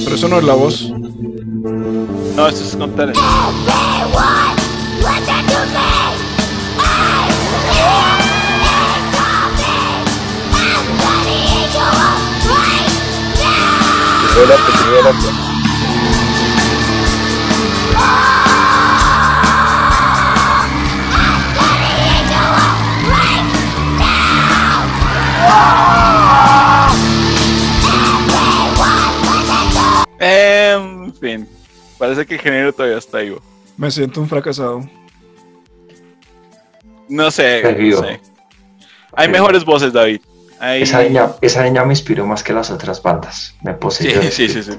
Pero eso no es la voz. No, esto es con talent. Te En fin, parece que el género todavía está vivo. Me siento un fracasado. No sé, Perdido. no sé. Hay Sí. mejores voces, David. Hay- Esa niña, esa niña me inspiró más que las otras bandas. Me Sí, poseyó. sí, sí, espíritu. sí.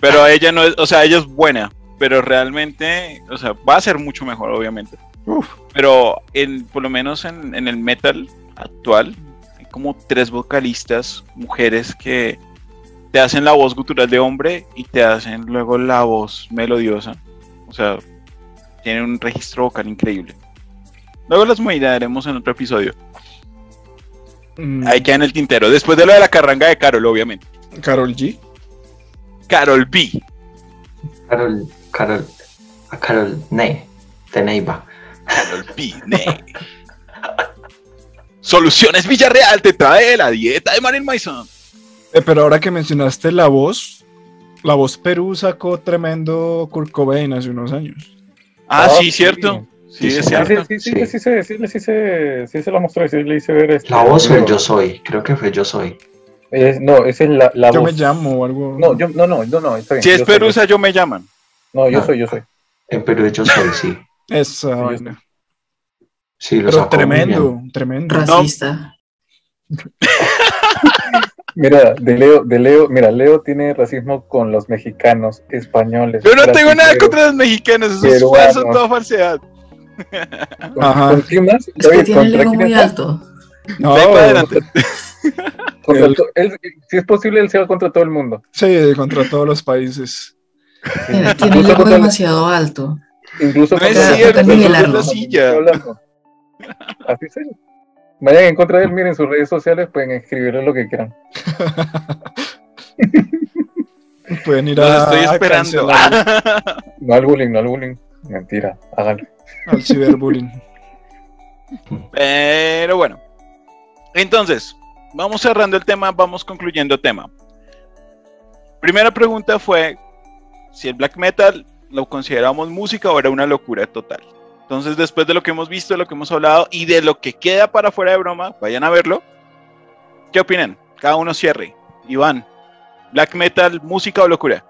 Pero ella no es, o sea, ella es buena, pero realmente, o sea, va a ser mucho mejor, obviamente. Pero en, por lo menos en, en el metal actual, como tres vocalistas, mujeres que te hacen la voz gutural de hombre y te hacen luego la voz melodiosa. O sea, tienen un registro vocal increíble. Luego las miraremos en otro episodio. Mm, Ahí queda en el tintero. Después de lo de la carranga de Carol, obviamente. Carol G. Carol B. Carol, Carol, a Carol Ne, de Neiva. Carol B. ne. Soluciones Villarreal te trae la dieta de Marilyn Mason. Eh, pero ahora que mencionaste la voz, la voz Perú sacó tremendo Kurt Cobain hace unos años. Ah, Ah, sí, sí. cierto. Sí, es Sí, Sí, cierto. sí, sí, Sí. sí, sí, sí, sí, sí, sí, sí se lo mostré, sí le hice ver este, La voz video. yo soy, creo que fue yo soy. Es- no, esa es la, la Yo me voz. llamo o algo. No, yo, no, no, no, no, está bien. Si es yo Perusa, yo me llaman. yo- No, yo No. soy, yo soy. En Perú yo soy, sí. Esa yo vaina. Sí, lo Pero tremendo, tremendo. Racista. Mira, de Leo, de Leo, mira, Leo tiene racismo con los mexicanos, españoles. Yo no tengo nada contra los mexicanos, eso es toda falsedad. ¿Con, Ajá. ¿con quién más? Es que tiene el ¿contra ego muy alto. No, Ven para adelante. Contra El- to- él- si es posible, él se va contra todo el mundo. sí, contra todos los países. Tiene, tiene el ego demasiado alto. Incluso No es cierto, la silla. Así es. Vayan en contra de él, miren sus redes sociales, pueden escribirle lo que quieran. Pueden ir Los a, estoy a esperando. No al bullying, no al bullying. Mentira, háganlo. al ciberbullying. Pero bueno. Entonces, vamos cerrando el tema, vamos concluyendo tema. Primera pregunta fue si el black metal lo consideramos música o era una locura total. Entonces, después de lo que hemos visto, de lo que hemos hablado y de lo que queda para fuera de broma, vayan a verlo. ¿Qué opinan? Cada uno cierre. Iván, black metal, música o locura.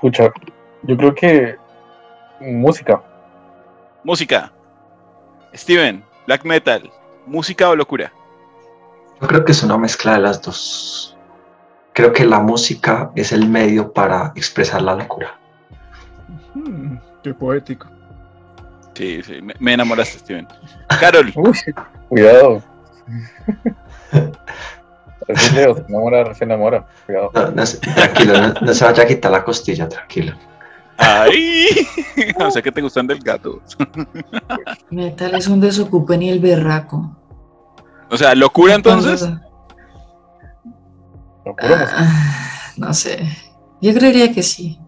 Pucha, yo creo que música. Música. Steven, black metal, música o locura. Yo creo que es una mezcla de las dos. Creo que la música es el medio para expresar la locura. Hmm, qué poético. Sí, sí, me, me enamoraste, Steven. Carol, Uy, cuidado. Es, Leo, se enamora, se enamora. Cuidado. No, no se- tranquilo, no, no se vaya a quitar la costilla, tranquilo. ¡Ay! o sea que te gustan del gato. Metal es un desocupe ni el berraco. O sea, locura entonces. Locura. Ah, no sé. Yo creería que sí.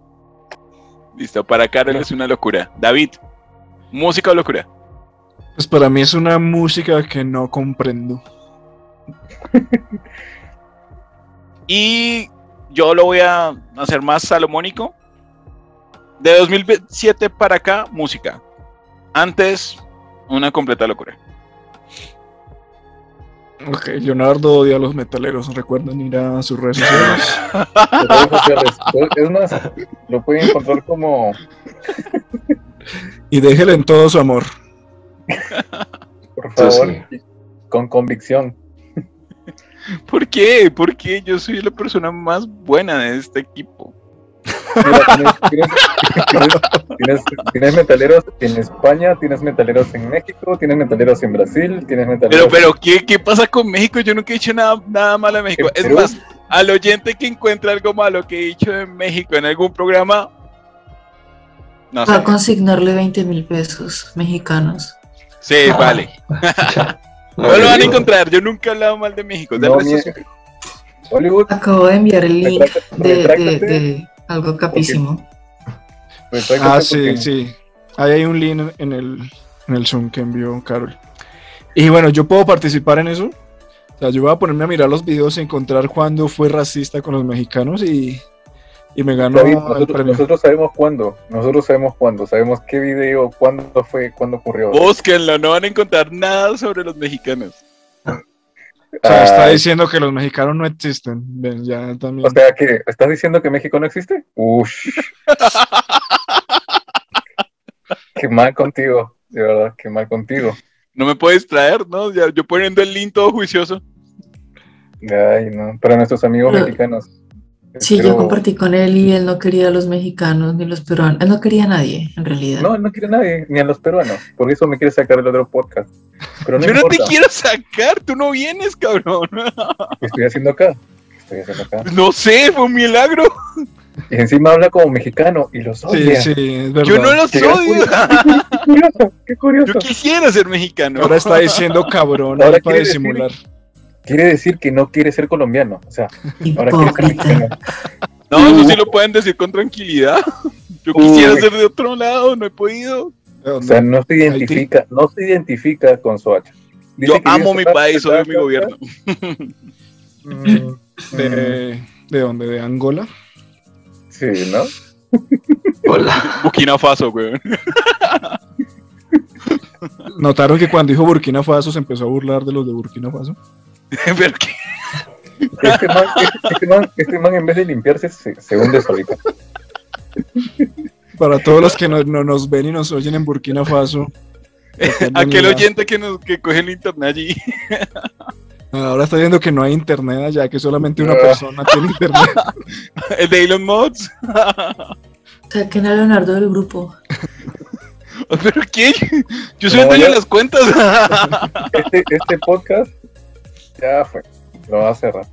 Listo, para Carol es una locura. David, música o locura. Pues para mí es una música que no comprendo. Y yo lo voy a hacer más salomónico. De 2007 para acá, música. Antes, una completa locura. Ok, Leonardo odia a los metaleros. Recuerden ir a sus redes sociales. Es más, lo pueden encontrar como y déjele en todo su amor. por favor, con convicción. ¿Por qué? Porque yo soy la persona más buena de este equipo. Mira, tienes, metaleros en España, tienes metaleros en México, tienes metaleros en Brasil, tienes Pero, metaleros pero, ¿qué, qué pasa con México? Yo nunca he dicho nada, nada malo de México. ¿En Es Perú? más, al oyente que encuentra algo malo que he dicho de México en algún programa, no Va a consignarle 20 mil pesos mexicanos. Sí, vale. Ya. No lo van a encontrar. Yo nunca he hablado mal de México. Del No, resto mie- sí. Hollywood, Acabo de enviar el link Retráctate- de, de- retráctate. de algo capísimo. Ah, porque- sí, sí. Ahí hay un link en el, en el Zoom que envió Carol. Y bueno, yo puedo participar en eso. O sea, yo voy a ponerme a mirar los videos y encontrar cuándo fue racista con los mexicanos y, y me ganó David, el nosotros, premio. nosotros sabemos cuándo, nosotros sabemos cuándo, sabemos qué video, cuándo fue, cuándo ocurrió. Búsquenlo, no van a encontrar nada sobre los mexicanos. O sea, está diciendo que los mexicanos no existen. Ven, ya también. O sea, que ¿estás diciendo que México no existe? Ush. qué mal contigo, de verdad, qué mal contigo. No me puedes traer, ¿no? Ya, yo poniendo el link todo juicioso. Ay, no, para nuestros amigos mexicanos. Sí, espero- yo compartí con él y él no quería a los mexicanos ni los peruanos. Él no quería a nadie, en realidad. No, no quiere a nadie, ni a los peruanos. Por eso me quiere sacar el otro podcast. Pero no yo no te quiero sacar, tú no vienes, cabrón. ¿Qué estoy haciendo acá? ¿Qué estoy haciendo acá? No sé, fue un milagro. Y encima habla como mexicano y los sí, odia. sí, es verdad. Yo no los Qué odio. Qué curioso, qué curioso. Yo quisiera ser mexicano. Ahora está diciendo cabrón Ahora para decir- disimular. Quiere decir que no quiere ser colombiano. O sea, ahora quiere ser mexicano. No, eso sí lo pueden decir con tranquilidad. Yo quisiera Uy. ser de otro lado, no he podido. ¿De O sea, no se identifica, no se identifica con Soacha. Dice Yo que amo mi país, odio mi gobierno. Mm, ¿De, ¿De dónde? ¿De Angola? Sí, ¿no? Hola. Burkina Faso, weón. ¿Notaron que cuando dijo Burkina Faso se empezó a burlar de los de Burkina Faso? Pero que- Este man, este, man, este man en vez de limpiarse se, se hunde solito. Para todos los que no, no nos ven y nos oyen en Burkina Faso. aquel oyente que nos que coge el internet allí. Ahora está viendo que no hay internet allá, que solamente una persona tiene internet. El de Elon Mods. Saquen a Leonardo del grupo. ¿Pero qué? Yo soy No, el dueño de las cuentas. Este, este podcast ya fue. Lo va a cerrar.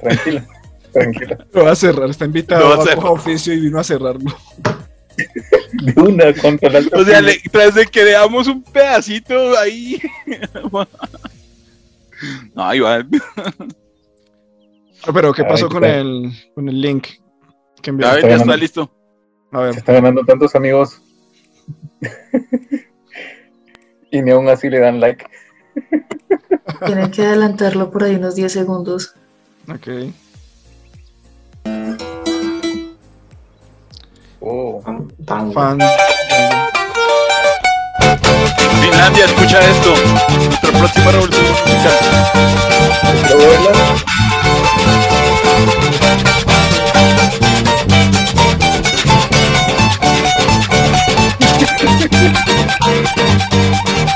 Tranquila, tranquila. Lo va a cerrar, está invitado a a oficio y vino a cerrarlo. De una contra la O sea, le- tras de que le damos un pedacito ahí. No, Iván. Ah, Pero, ¿qué pasó con el, con el link que envió? Ya, está ya está ganando. listo. A Se está ganando tantos amigos. y ni aún así le dan like. Tienen que adelantarlo por ahí unos 10 segundos. ok. Oh. Tan- Fan. Finlandia, escucha esto. Nuestra próxima revolución musical.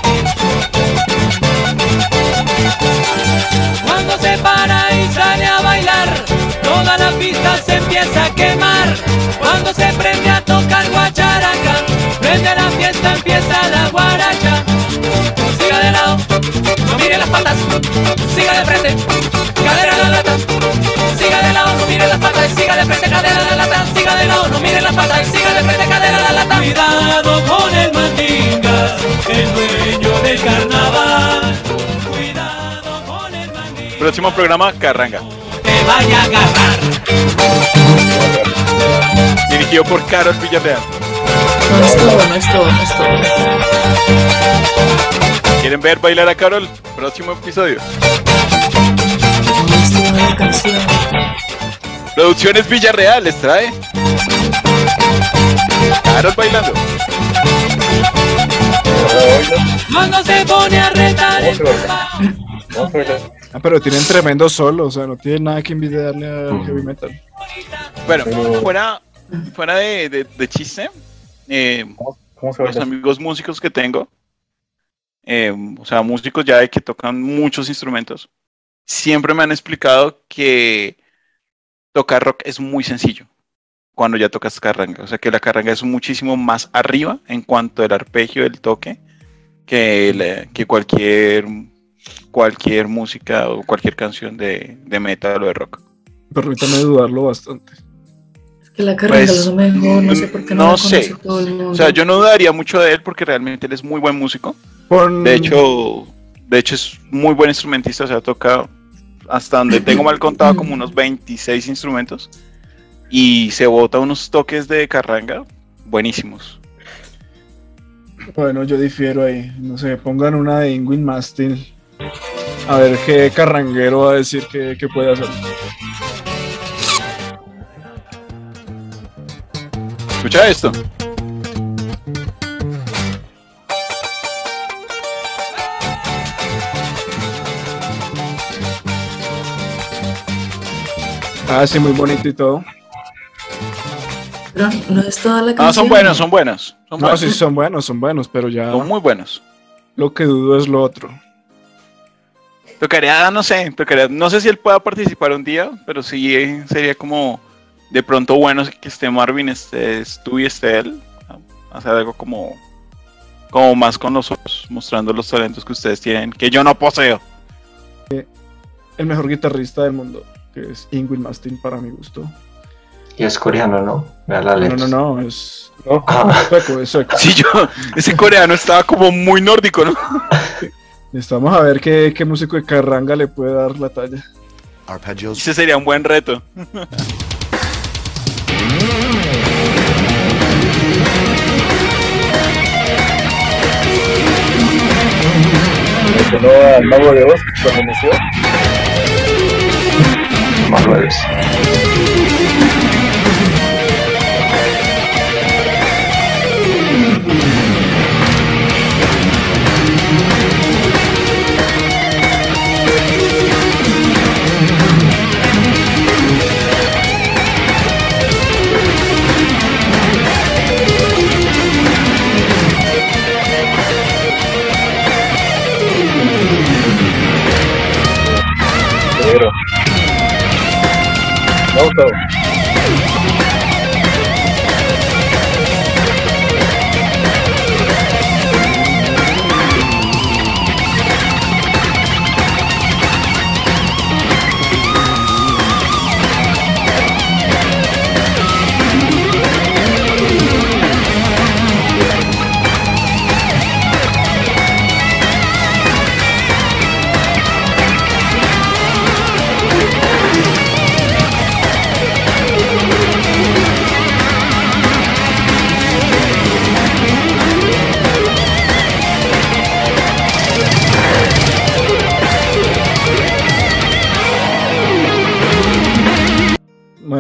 Cuando se para y sale a bailar, toda la pista se empieza a quemar. Cuando se prende a tocar guacharaca, prende la fiesta, empieza la guaracha. Siga de lado, no mire las patas, siga de frente, cadera la lata. Siga de lado, no mire las patas, siga de frente, cadera la lata. Siga de lado, no mire las patas, siga Próximo programa, Carranga. te vaya a agarrar. Dirigido por Carol Villarreal. No es todo, no es todo, no es todo. ¿Quieren ver bailar a Carol? Próximo episodio. No es toda la canción. Producciones Villarreal les trae. Carol bailando. ¿Lo bailan? Cuando se pone a retar Vamos a papá. Vamos a bailar. Ah, pero tienen tremendo solo, o sea, no tienen nada que envidiarle al Mm. heavy metal. Bueno, Pero- fuera, fuera de, de- de chiste, eh, ¿Cómo, cómo se los baila? amigos músicos que tengo, eh, o sea, músicos ya de que tocan muchos instrumentos, siempre me han explicado que tocar rock es muy sencillo cuando ya tocas carranga. O sea, que la carranga es muchísimo más arriba en cuanto al arpegio del toque que, la- que cualquier, cualquier música o cualquier canción de, de metal o de rock. Permítame dudarlo bastante. Es que la carrera Pues, lo mejor, no sé por qué no, no la sé. todo el mundo. O sea, yo no dudaría mucho de él porque realmente él es muy buen músico. De hecho, de hecho es muy buen instrumentista, o sea, toca hasta donde tengo mal contado como unos 26 instrumentos y se bota unos toques de carranga buenísimos. Bueno, yo difiero ahí. No sé, pongan una de Ingwin Mastin. A ver qué carranguero va a decir que, que puede hacer. Escucha esto. Ah, sí, muy bonito y todo. Pero no es toda la canción. Ah, son buenos, son buenos. Son, No, buenos. sí, son buenos, son buenos, pero ya Son muy buenos. lo que dudo es lo otro. Tocaría, no sé, tocaría, no sé si él pueda participar un día, pero sí eh, sería como de pronto bueno que esté Marvin, estés tú y esté él. Hacer algo como, como más con nosotros, mostrando los talentos que ustedes tienen, que yo no poseo. El mejor guitarrista del mundo, que es Ingwin Mastin para mi gusto. Y es coreano, ¿no? La No, letra. no, no, es ¿No? Ah, sueco, es sueco. Sí, yo, ese coreano estaba como muy nórdico, ¿no? Necesitamos a ver qué, qué músico de carranga le puede dar la talla. Arpeggios Ese sería un buen reto. Me sonó al Mago de Oz cuando inició. Manuel. Pero... Me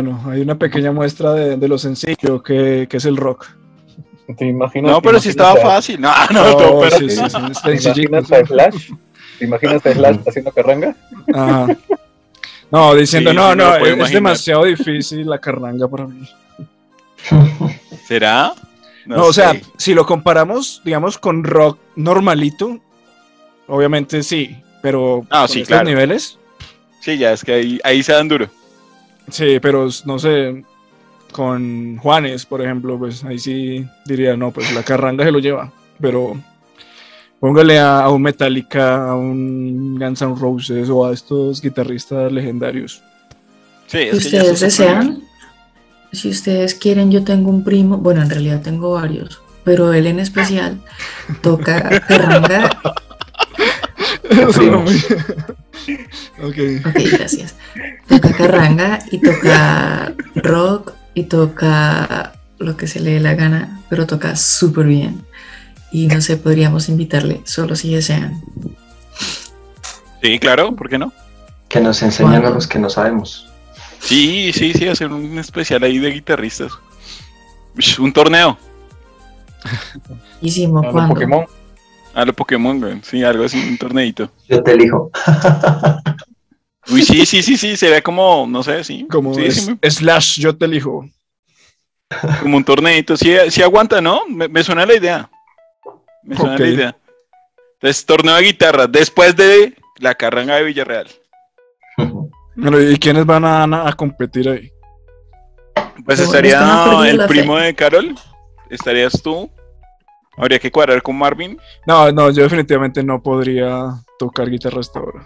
Bueno, hay una pequeña muestra de, de lo sencillo que, que es el rock. ¿Te imaginas? No, pero si estaba a- fácil. No, no, no, Oh, pero sí, sí, sí, ¿Te imaginas a Slash? ¿Te imaginas a Slash haciendo carranga? Ajá. No, diciendo, Sí, no, no, es imaginar. demasiado difícil la carranga para mí. ¿será? No, o sea, si lo comparamos, digamos, con rock normalito, obviamente sí, pero Ah, con sí, estos claro. niveles, Sí, ya es que ahí, ahí se dan duro. Sí, pero no sé, con Juanes, por ejemplo, pues ahí sí diría, no, pues la carranga se lo lleva, pero póngale a, a un Metallica, a un Guns N' Roses o a estos guitarristas legendarios. Sí, Si es ustedes desean, si ustedes quieren, yo tengo un primo, bueno, en realidad tengo varios, pero él en especial toca carranga. Ok. Ok, gracias. Toca carranga y toca rock y toca lo que se le dé la gana, pero toca súper bien. Y no sé, podríamos invitarle, solo si desean. Sí, claro, ¿por qué no? Que nos enseñan a los que no sabemos. Sí, sí, sí, hacer un especial ahí de guitarristas. Un torneo Hicimos cuando. Pokémon. A lo Pokémon, güey. Sí, algo así, un torneito. Yo te elijo. Uy, sí, sí, sí, sí, se ve como, no sé, sí. Como sí, es- sí, muy- Slash, yo te elijo. como un torneito. Sí, sí aguanta, ¿no? Me, me suena la idea. Me suena la idea. Entonces, torneo de guitarra, después de la carranga de Villarreal. Bueno, ¿y quiénes van a, a competir ahí? Pues estaría el primo de Carol, estarías tú. Habría que cuadrar con Marvin. No, no, yo definitivamente no podría tocar guitarra hasta ahora.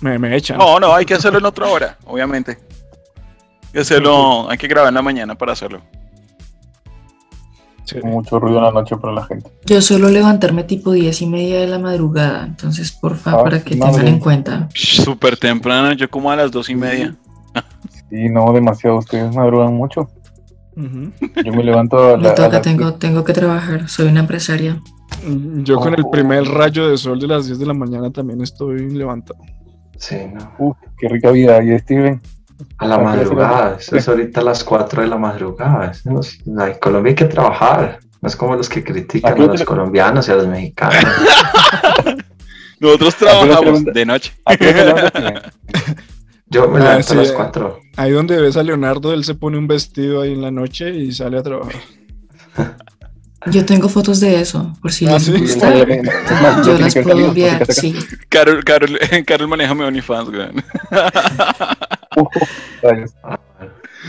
Me, me echan. No, no, hay que hacerlo en otra hora, obviamente. Hay que hacerlo, hay que grabar en la mañana para hacerlo. Sí. Mucho ruido en la noche para la gente. Yo suelo levantarme tipo diez y media de la madrugada, entonces porfa, Ah, para que madre. tengan en cuenta. Súper temprano, yo como a las dos y media. Sí, no, demasiado. Ustedes madrugan mucho. Yo me levanto a Me la. a toca, las- tengo, tengo que trabajar, soy una empresaria. Yo con el Oh. primer rayo de sol de las 10 de la mañana también estoy levantado. Sí, no. Uf, qué rica vida. Y Steven, A la ¿A madrugada, eso es ahorita a las 4 de la madrugada. no En Colombia hay que trabajar. No es como los que critican ¿A a los colombianos y a los mexicanos. Nosotros trabajamos de noche. ¿a? Yo me Ah, levanto a las eh. 4. Ahí donde ves a Leonardo, él se pone un vestido ahí en la noche y sale a trabajar. Yo tengo fotos de eso, por si Ah, les sí. gusta. Yo las puedo enviar, sí. Carol, Carol, Carol maneja mi OnlyFans.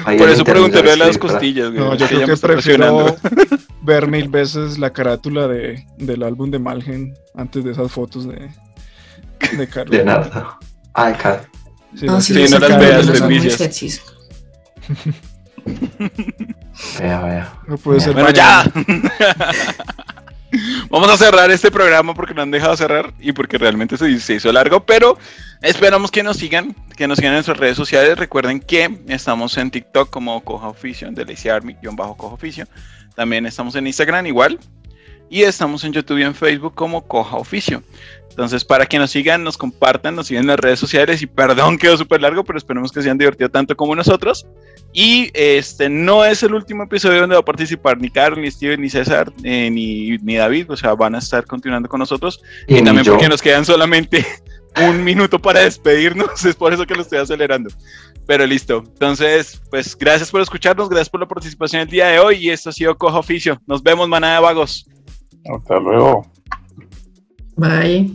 Ahí Por eso pregunté lo de las costillas, güey. No, yo creo que prefiero ver mil veces la carátula de, del álbum de Malgen antes de esas fotos de, de Carlos. Leonardo. Ay, Car. Sí, No, las- sí, Sí, los no las sacaron, veas, los te sexys. Vea, vea. no puede ser Bueno, ya. Vamos a cerrar este programa porque no han dejado cerrar y porque realmente se, se hizo largo, pero esperamos que nos sigan, que nos sigan en nuestras redes sociales. Recuerden que estamos en TikTok como Coja Oficio, de Lazy Army, guion bajo Coja Oficio. También estamos en Instagram igual. Y estamos en YouTube y en Facebook como Coja Oficio. Entonces, para que nos sigan, nos compartan, nos sigan en las redes sociales. Y perdón, quedó súper largo, pero esperemos que se hayan divertido tanto como nosotros. Y este no es el último episodio donde va a participar ni Carl, ni Steven, ni César, eh, ni, ni David. O sea, van a estar continuando con nosotros. Y, ni también yo. porque nos quedan solamente un minuto para despedirnos. Es por eso que lo estoy acelerando. Pero listo. Entonces, pues gracias por escucharnos, gracias por la participación el día de hoy. Y esto ha sido Cojo Oficio. Nos vemos, manada de vagos. Hasta luego. Bye.